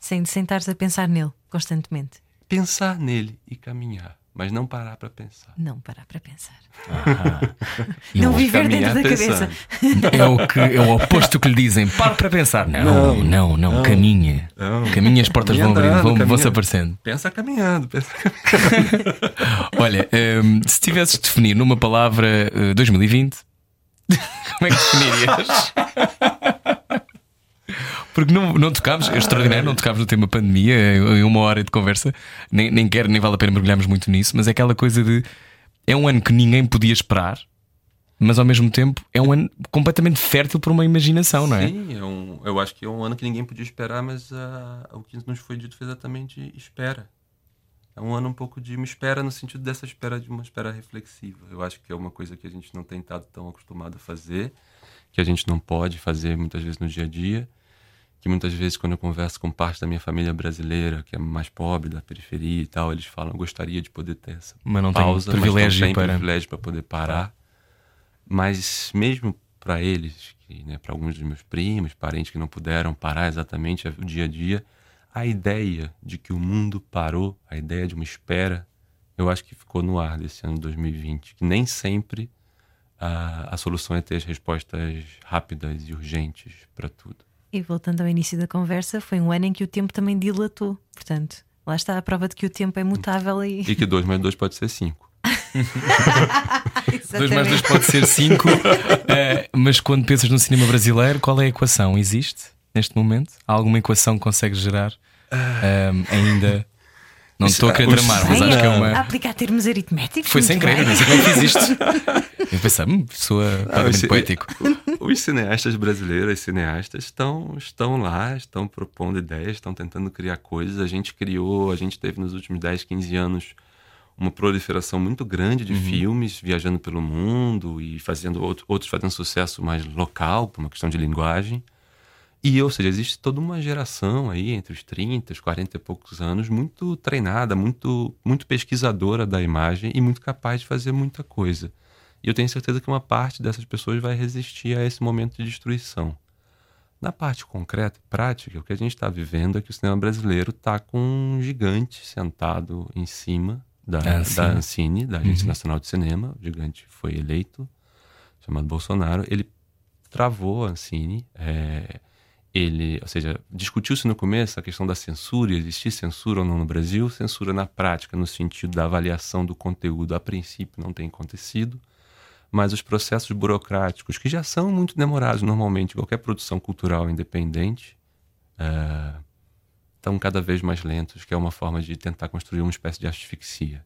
Sem, estares a pensar nele constantemente. Pensar nele e caminhar, mas não parar para pensar. Não parar para pensar. E [LAUGHS] não viver dentro da pensando. cabeça. É o, que, é o oposto que lhe dizem. Para para pensar. Não, não, não, não. caminha. Não. Caminha, as portas vão Caminha abrindo, vão, andando, vão-se caminha. aparecendo. Pensa caminhando, pensa [LAUGHS] Olha, hum, se tivesses de definir numa palavra eh, 2020, [LAUGHS] como é que definirias? Porque não, não tocámos, é extraordinário, não tocámos no tema pandemia em em uma hora de conversa, nem, nem quero, nem vale a pena mergulharmos muito nisso, mas é aquela coisa de é um ano que ninguém podia esperar, mas ao mesmo tempo é um ano completamente fértil para uma imaginação, não é? Sim, é um, eu acho que é um ano que ninguém podia esperar, mas ah, o que nos foi dito foi exatamente espera. É um ano um pouco de uma espera no sentido dessa espera de uma espera reflexiva. Eu acho que é uma coisa que a gente não tem estado tão acostumado a fazer, que a gente não pode fazer muitas vezes no dia a dia, que muitas vezes quando eu converso com parte da minha família brasileira, que é mais pobre, da periferia e tal, eles falam, gostaria de poder ter essa Mas não tem pausa, privilégio mas não tem para- privilégio para poder parar. Mas mesmo para eles, que, né, para alguns dos meus primos, parentes que não puderam parar exatamente o dia a dia, a ideia de que o mundo parou, a ideia de uma espera, eu acho que ficou no ar desse ano 2020. Que nem sempre a, a solução é ter as respostas rápidas e urgentes para tudo. E voltando ao início da conversa, foi um ano em que o tempo também dilatou. Portanto, lá está a prova de que o tempo é mutável e. E que 2 mais 2 pode ser 5. 2 [LAUGHS] mais 2 pode ser 5, [LAUGHS] mas quando pensas no cinema brasileiro, qual é a equação? Existe neste momento? Há alguma equação que consegues gerar? Ahm, ainda. Não estou a querer os- tramar, mas acho que é a uma. aplicar termos aritméticos. Foi sem querer, não sei como é que fiz isto. [LAUGHS] Eu pensei, hum, pessoa claramente esse- poético. [LAUGHS] Os cineastas brasileiros, os cineastas estão, estão lá, estão propondo ideias, estão tentando criar coisas. A gente criou, a gente teve nos últimos 10, 15 anos uma proliferação muito grande de filmes viajando pelo mundo e fazendo outro- outros fazendo sucesso mais local, por uma questão de linguagem. E, ou seja, existe toda uma geração aí, entre os 30, os 40 e poucos anos, muito treinada, muito, muito pesquisadora da imagem e muito capaz de fazer muita coisa. E eu tenho certeza que uma parte dessas pessoas vai resistir a esse momento de destruição. Na parte concreta e prática, o que a gente está vivendo é que o cinema brasileiro está com um gigante sentado em cima da, A Ancine. da Ancine, da Agência Nacional de Cinema. O gigante foi eleito, chamado Bolsonaro. Ele travou a Ancine. é, ele, ou seja, discutiu-se no começo a questão da censura, existir censura ou não no Brasil. Censura na prática, no sentido da avaliação do conteúdo, a princípio não tem acontecido mas os processos burocráticos, que já são muito demorados normalmente, qualquer produção cultural independente, eh, estão cada vez mais lentos, que é uma forma de tentar construir uma espécie de asfixia.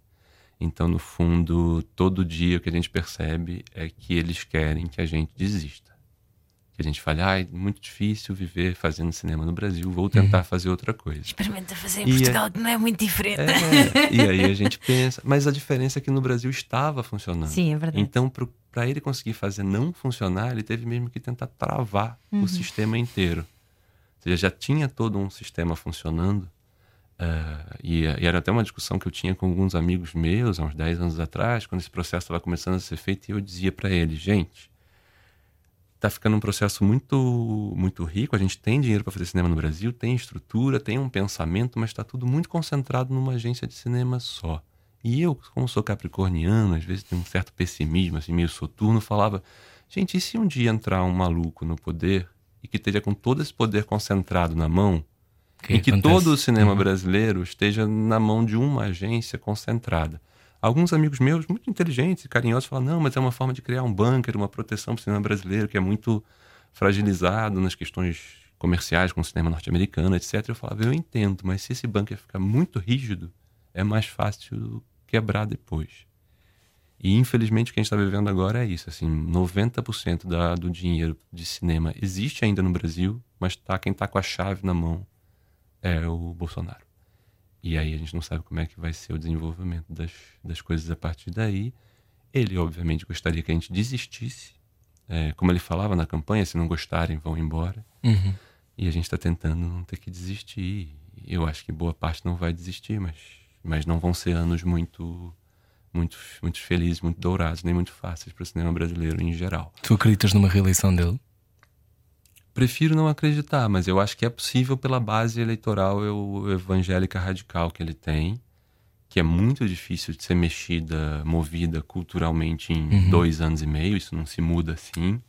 Então, no fundo, todo dia o que a gente percebe é que eles querem que a gente desista. Que a gente fale, ah, é muito difícil viver fazendo cinema no Brasil, vou tentar fazer outra coisa. Experimenta fazer em E é- Portugal, que não é muito diferente. É, e aí a gente pensa, mas a diferença é que no Brasil estava funcionando. Sim, é verdade. Então, para ele conseguir fazer não funcionar, ele teve mesmo que tentar travar Uhum. o sistema inteiro. Ou seja, já tinha todo um sistema funcionando. eh, e, e era até uma discussão que eu tinha com alguns amigos meus há uns 10 anos atrás, quando esse processo estava começando a ser feito, e eu dizia para eles: gente, tá ficando um processo muito muito rico. A gente tem dinheiro para fazer cinema no Brasil, tem estrutura, tem um pensamento, mas está tudo muito concentrado numa agência de cinema só. E eu, como sou capricorniano, às vezes tenho um certo pessimismo, assim, meio soturno, falava: gente, e se um dia entrar um maluco no poder e que esteja com todo esse poder concentrado na mão, Que e que acontece? todo o cinema Uhum. brasileiro esteja na mão de uma agência concentrada? Alguns amigos meus, muito inteligentes e carinhosos, falam: não, mas é uma forma de criar um bunker, uma proteção para o cinema brasileiro, que é muito fragilizado nas questões comerciais com o cinema norte-americano, etc. Eu falava: eu entendo, mas se esse bunker ficar muito rígido, é mais fácil quebrar depois. E infelizmente o que a gente está vivendo agora é isso. Assim, 90% da, do dinheiro de cinema existe ainda no Brasil, mas tá, quem está com a chave na mão é o Bolsonaro. E aí a gente não sabe como é que vai ser o desenvolvimento das, das coisas a partir daí. Ele, obviamente, gostaria que a gente desistisse. É, como ele falava na campanha, se não gostarem, vão embora. Uhum. E a gente está tentando não ter que desistir. Eu acho que boa parte não vai desistir, mas, mas não vão ser anos muito, muito, muito felizes, muito dourados, nem muito fáceis para o cinema brasileiro em geral. Tu acreditas numa reeleição dele? Prefiro não acreditar, mas eu acho que é possível pela base eleitoral eu- evangélica radical que ele tem, que é muito difícil de ser mexida, movida culturalmente em dois anos e meio. Isso não se muda assim.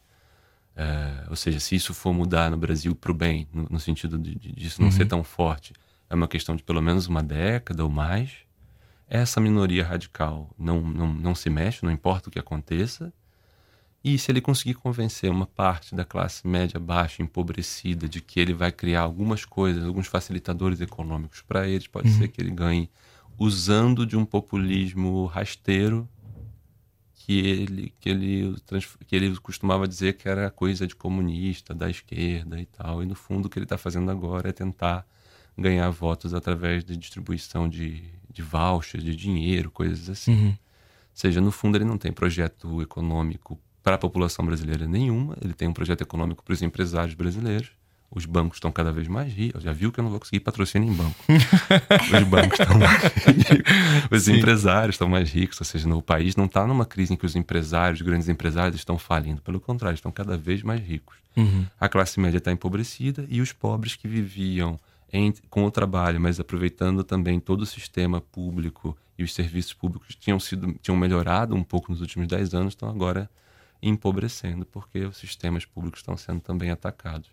É, ou seja, se isso for mudar no Brasil para o bem, no, no sentido de, de, disso não ser tão forte, é uma questão de pelo menos uma década ou mais. Essa minoria radical não, não, não se mexe, não importa o que aconteça. E se ele conseguir convencer uma parte da classe média baixa, empobrecida, de que ele vai criar algumas coisas, alguns facilitadores econômicos para eles, pode ser que ele ganhe usando de um populismo rasteiro que ele, que, ele, que ele costumava dizer que era coisa de comunista, da esquerda e tal. E no fundo o que ele está fazendo agora é tentar ganhar votos através de distribuição de, de vouchers, de dinheiro, coisas assim. Ou seja, no fundo ele não tem projeto econômico para a população brasileira nenhuma, ele tem um projeto econômico para os empresários brasileiros. Os bancos estão cada vez mais ricos. Já viu que eu não vou conseguir patrocínio em banco. [LAUGHS] os bancos estão mais ricos. Os empresários estão mais ricos. Ou seja, no país não está numa crise em que os empresários, os grandes empresários, estão falindo. Pelo contrário, estão cada vez mais ricos. A classe média está empobrecida e os pobres que viviam em- com o trabalho, mas aproveitando também todo o sistema público e os serviços públicos tinham sido tinham melhorado um pouco nos últimos 10 anos, estão agora empobrecendo porque os sistemas públicos estão sendo também atacados.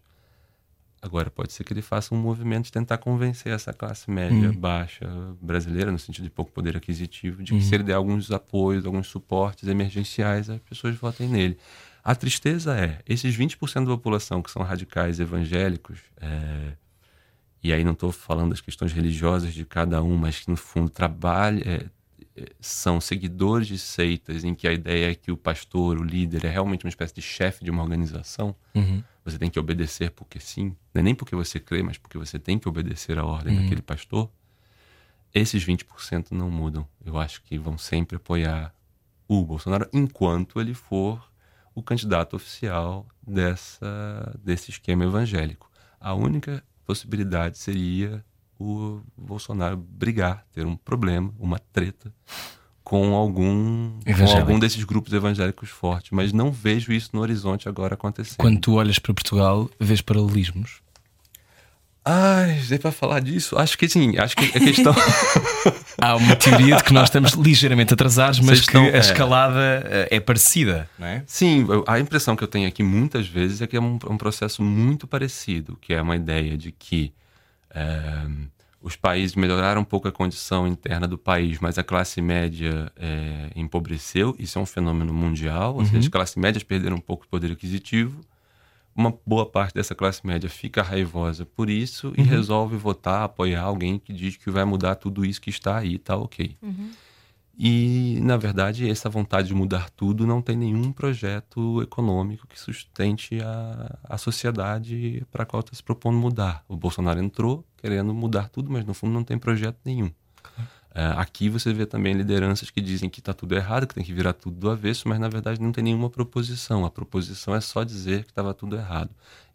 Agora pode ser que ele faça um movimento de tentar convencer essa classe média baixa brasileira, no sentido de pouco poder aquisitivo, de que se ele der alguns apoios, alguns suportes emergenciais, as pessoas votem nele. A tristeza é, esses 20% da população que são radicais evangélicos, é, e aí não estou falando das questões religiosas de cada um, mas que no fundo trabalham, é, é, são seguidores de seitas em que a ideia é que o pastor, o líder, é realmente uma espécie de chefe de uma organização. Você tem que obedecer porque sim, não é nem porque você crê, mas porque você tem que obedecer a ordem daquele pastor. Esses 20% não mudam. Eu acho que vão sempre apoiar o Bolsonaro enquanto ele for o candidato oficial dessa, desse esquema evangélico. A única possibilidade seria o Bolsonaro brigar, ter um problema, uma treta com algum, com algum desses grupos evangélicos fortes, mas não vejo isso no horizonte agora acontecendo. Quando tu olhas para Portugal, vês paralelismos. Ai, dei para falar disso? Acho que sim, acho que a questão [LAUGHS] Há uma teoria de que nós estamos ligeiramente atrasados, mas Vocês que estão- a é. escalada eh, é parecida, não é? Sim, a impressão que eu tenho aqui muitas vezes é que é um, um processo muito parecido, que é uma ideia de que eh, os países melhoraram um pouco a condição interna do país, mas a classe média eh, empobreceu. Isso é um fenômeno mundial, ou seja, as classes médias perderam um pouco de poder aquisitivo. Uma boa parte dessa classe média fica raivosa por isso e resolve votar, apoiar alguém que diz que vai mudar tudo isso que está aí, tá ok. E, na verdade, essa vontade de mudar tudo não tem nenhum projeto econômico que sustente a, a sociedade para a qual está se propondo mudar. O Bolsonaro entrou querendo mudar tudo, mas no fundo não tem projeto nenhum. É, aqui você vê também lideranças que dizem que está tudo errado, que tem que virar tudo do avesso, mas na verdade não tem nenhuma proposição. A proposição é só dizer que estava tudo errado.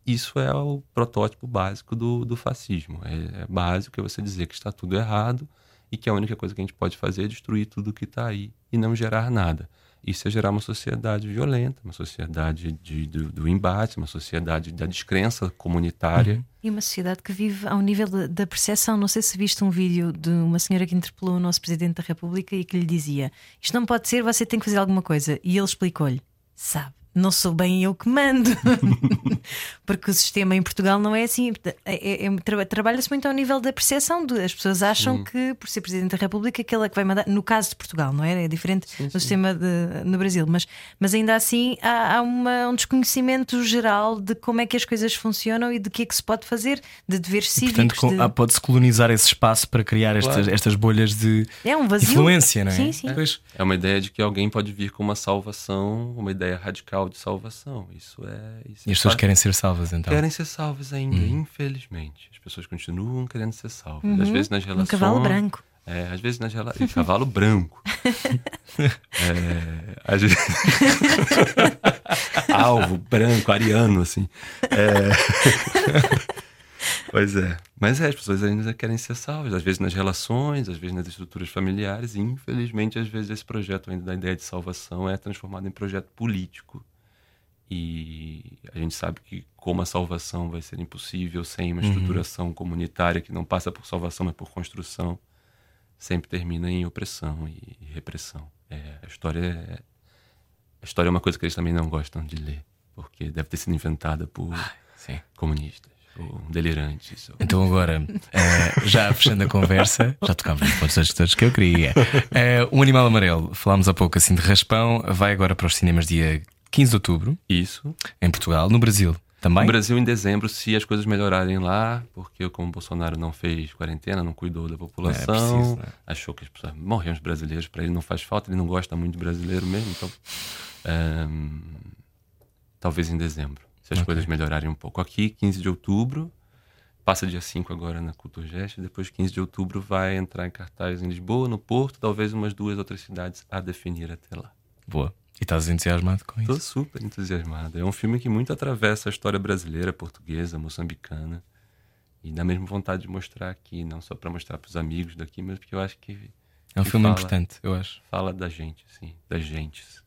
Isso é o protótipo básico do, do fascismo. É, é básico é você dizer que está tudo errado e que a única coisa que a gente pode fazer é destruir tudo que está aí e não gerar nada. isso ia gerar uma sociedade violenta, uma sociedade de, do, do embate, uma sociedade da descrença comunitária. E uma sociedade que vive ao nível da, da percepção. Não sei se viste um vídeo de uma senhora que interpelou o nosso Presidente da República e que lhe dizia: Isto não pode ser, você tem que fazer alguma coisa. E ele explicou-lhe: Sabe, não sou bem eu que mando. [LAUGHS] Porque o sistema em Portugal não é assim. É, é, é, tra- Trabalha-se muito ao nível da percepção. De, as pessoas acham que, por ser Presidente da República, aquele é que vai mandar. No caso de Portugal, não é? É diferente do sistema de- no Brasil. Mas, mas ainda assim há, há uma- um desconhecimento geral de como é que as coisas funcionam e de que é que se pode fazer, de deveres cívicos. Portanto, de- ah, pode-se colonizar esse espaço para criar estas, Claro. estas bolhas de É um vazio. influência, não é? Sim, sim. É uma ideia de que alguém pode vir com uma salvação, uma ideia radical de salvação. Isso é. Isso E é as pessoas fa- querem ser salvas, então. querem ser salvas ainda, Uhum. infelizmente. As pessoas continuam querendo ser salvas. Às vezes nas Um relações. cavalo branco. É, às vezes nas relações. Cavalo branco. [LAUGHS] É, às vezes... [LAUGHS] Alvo, branco, ariano, assim. É... [LAUGHS] pois é. Mas é, as pessoas ainda querem ser salvas. Às vezes nas relações, às vezes nas estruturas familiares. E infelizmente, às vezes esse projeto ainda da ideia de salvação é transformado em projeto político. E a gente sabe que como a salvação vai ser impossível sem uma estruturação comunitária que não passa por salvação, mas por construção, sempre termina em opressão e e repressão. É, a história é a história é uma coisa que eles também não gostam de ler, porque deve ter sido inventada por Sim. comunistas ou delirantes. ou- Então agora, eh, [LAUGHS] já fechando a conversa, já tocámos nos pontos todos que eu queria. Eh, um Animal Amarelo, falámos há pouco assim de raspão, vai agora para os cinemas dia 15 de outubro, Isso. em Portugal, no Brasil também. No Brasil, em dezembro, se as coisas melhorarem lá, porque como o Bolsonaro não fez quarentena, não cuidou da população, É, preciso, né? achou que as pessoas morriam os brasileiros, para ele não faz falta, ele não gosta muito de brasileiro mesmo, então. ehm, talvez em dezembro, se as coisas melhorarem um pouco. Aqui, 15 de outubro, passa dia 5 agora na Culturgest, depois 15 de outubro vai entrar em cartaz em Lisboa, no Porto, talvez umas duas outras cidades a definir até lá. Boa. E estás entusiasmado com Tô isso? super entusiasmado. É um filme que muito atravessa a história brasileira, portuguesa, moçambicana. E dá mesmo vontade de mostrar aqui, não só para mostrar para os amigos daqui, mas porque eu acho que É um filme fala- importante, eu acho. fala da gente, assim, das gentes.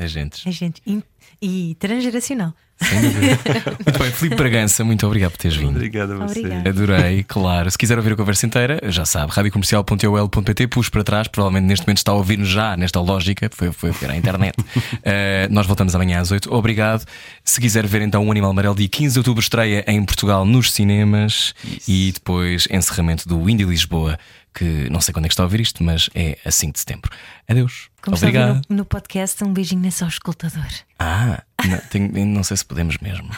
É gente. É gente. in- E transgeracional. Sem dúvida. [LAUGHS] muito bem, Filipe Bragança, muito obrigado por teres vindo. Obrigado a você. Adorei, claro. Se quiser ouvir a conversa inteira, já sabe, radiocomercial.ol.pt, puxa para trás, provavelmente neste momento está a ouvir-nos já nesta lógica, foi, foi ver a internet. [LAUGHS] Eh, nós voltamos amanhã às 8. Obrigado. Se quiser ver então o Animal Amarelo, dia 15 de outubro estreia em Portugal nos cinemas e depois encerramento do Indy Lisboa, que não sei quando é que está a ouvir isto, mas é a 5 de setembro. Adeus. Como está a Obrigado. no, no podcast, um beijinho nesse auscultador. Ah, não, tenho- não sei se podemos mesmo.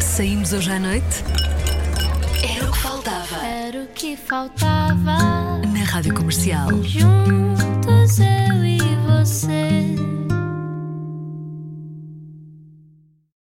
Saímos hoje à noite? Era o que faltava. Era o que faltava. Na Rádio Comercial. Juntos eu e você.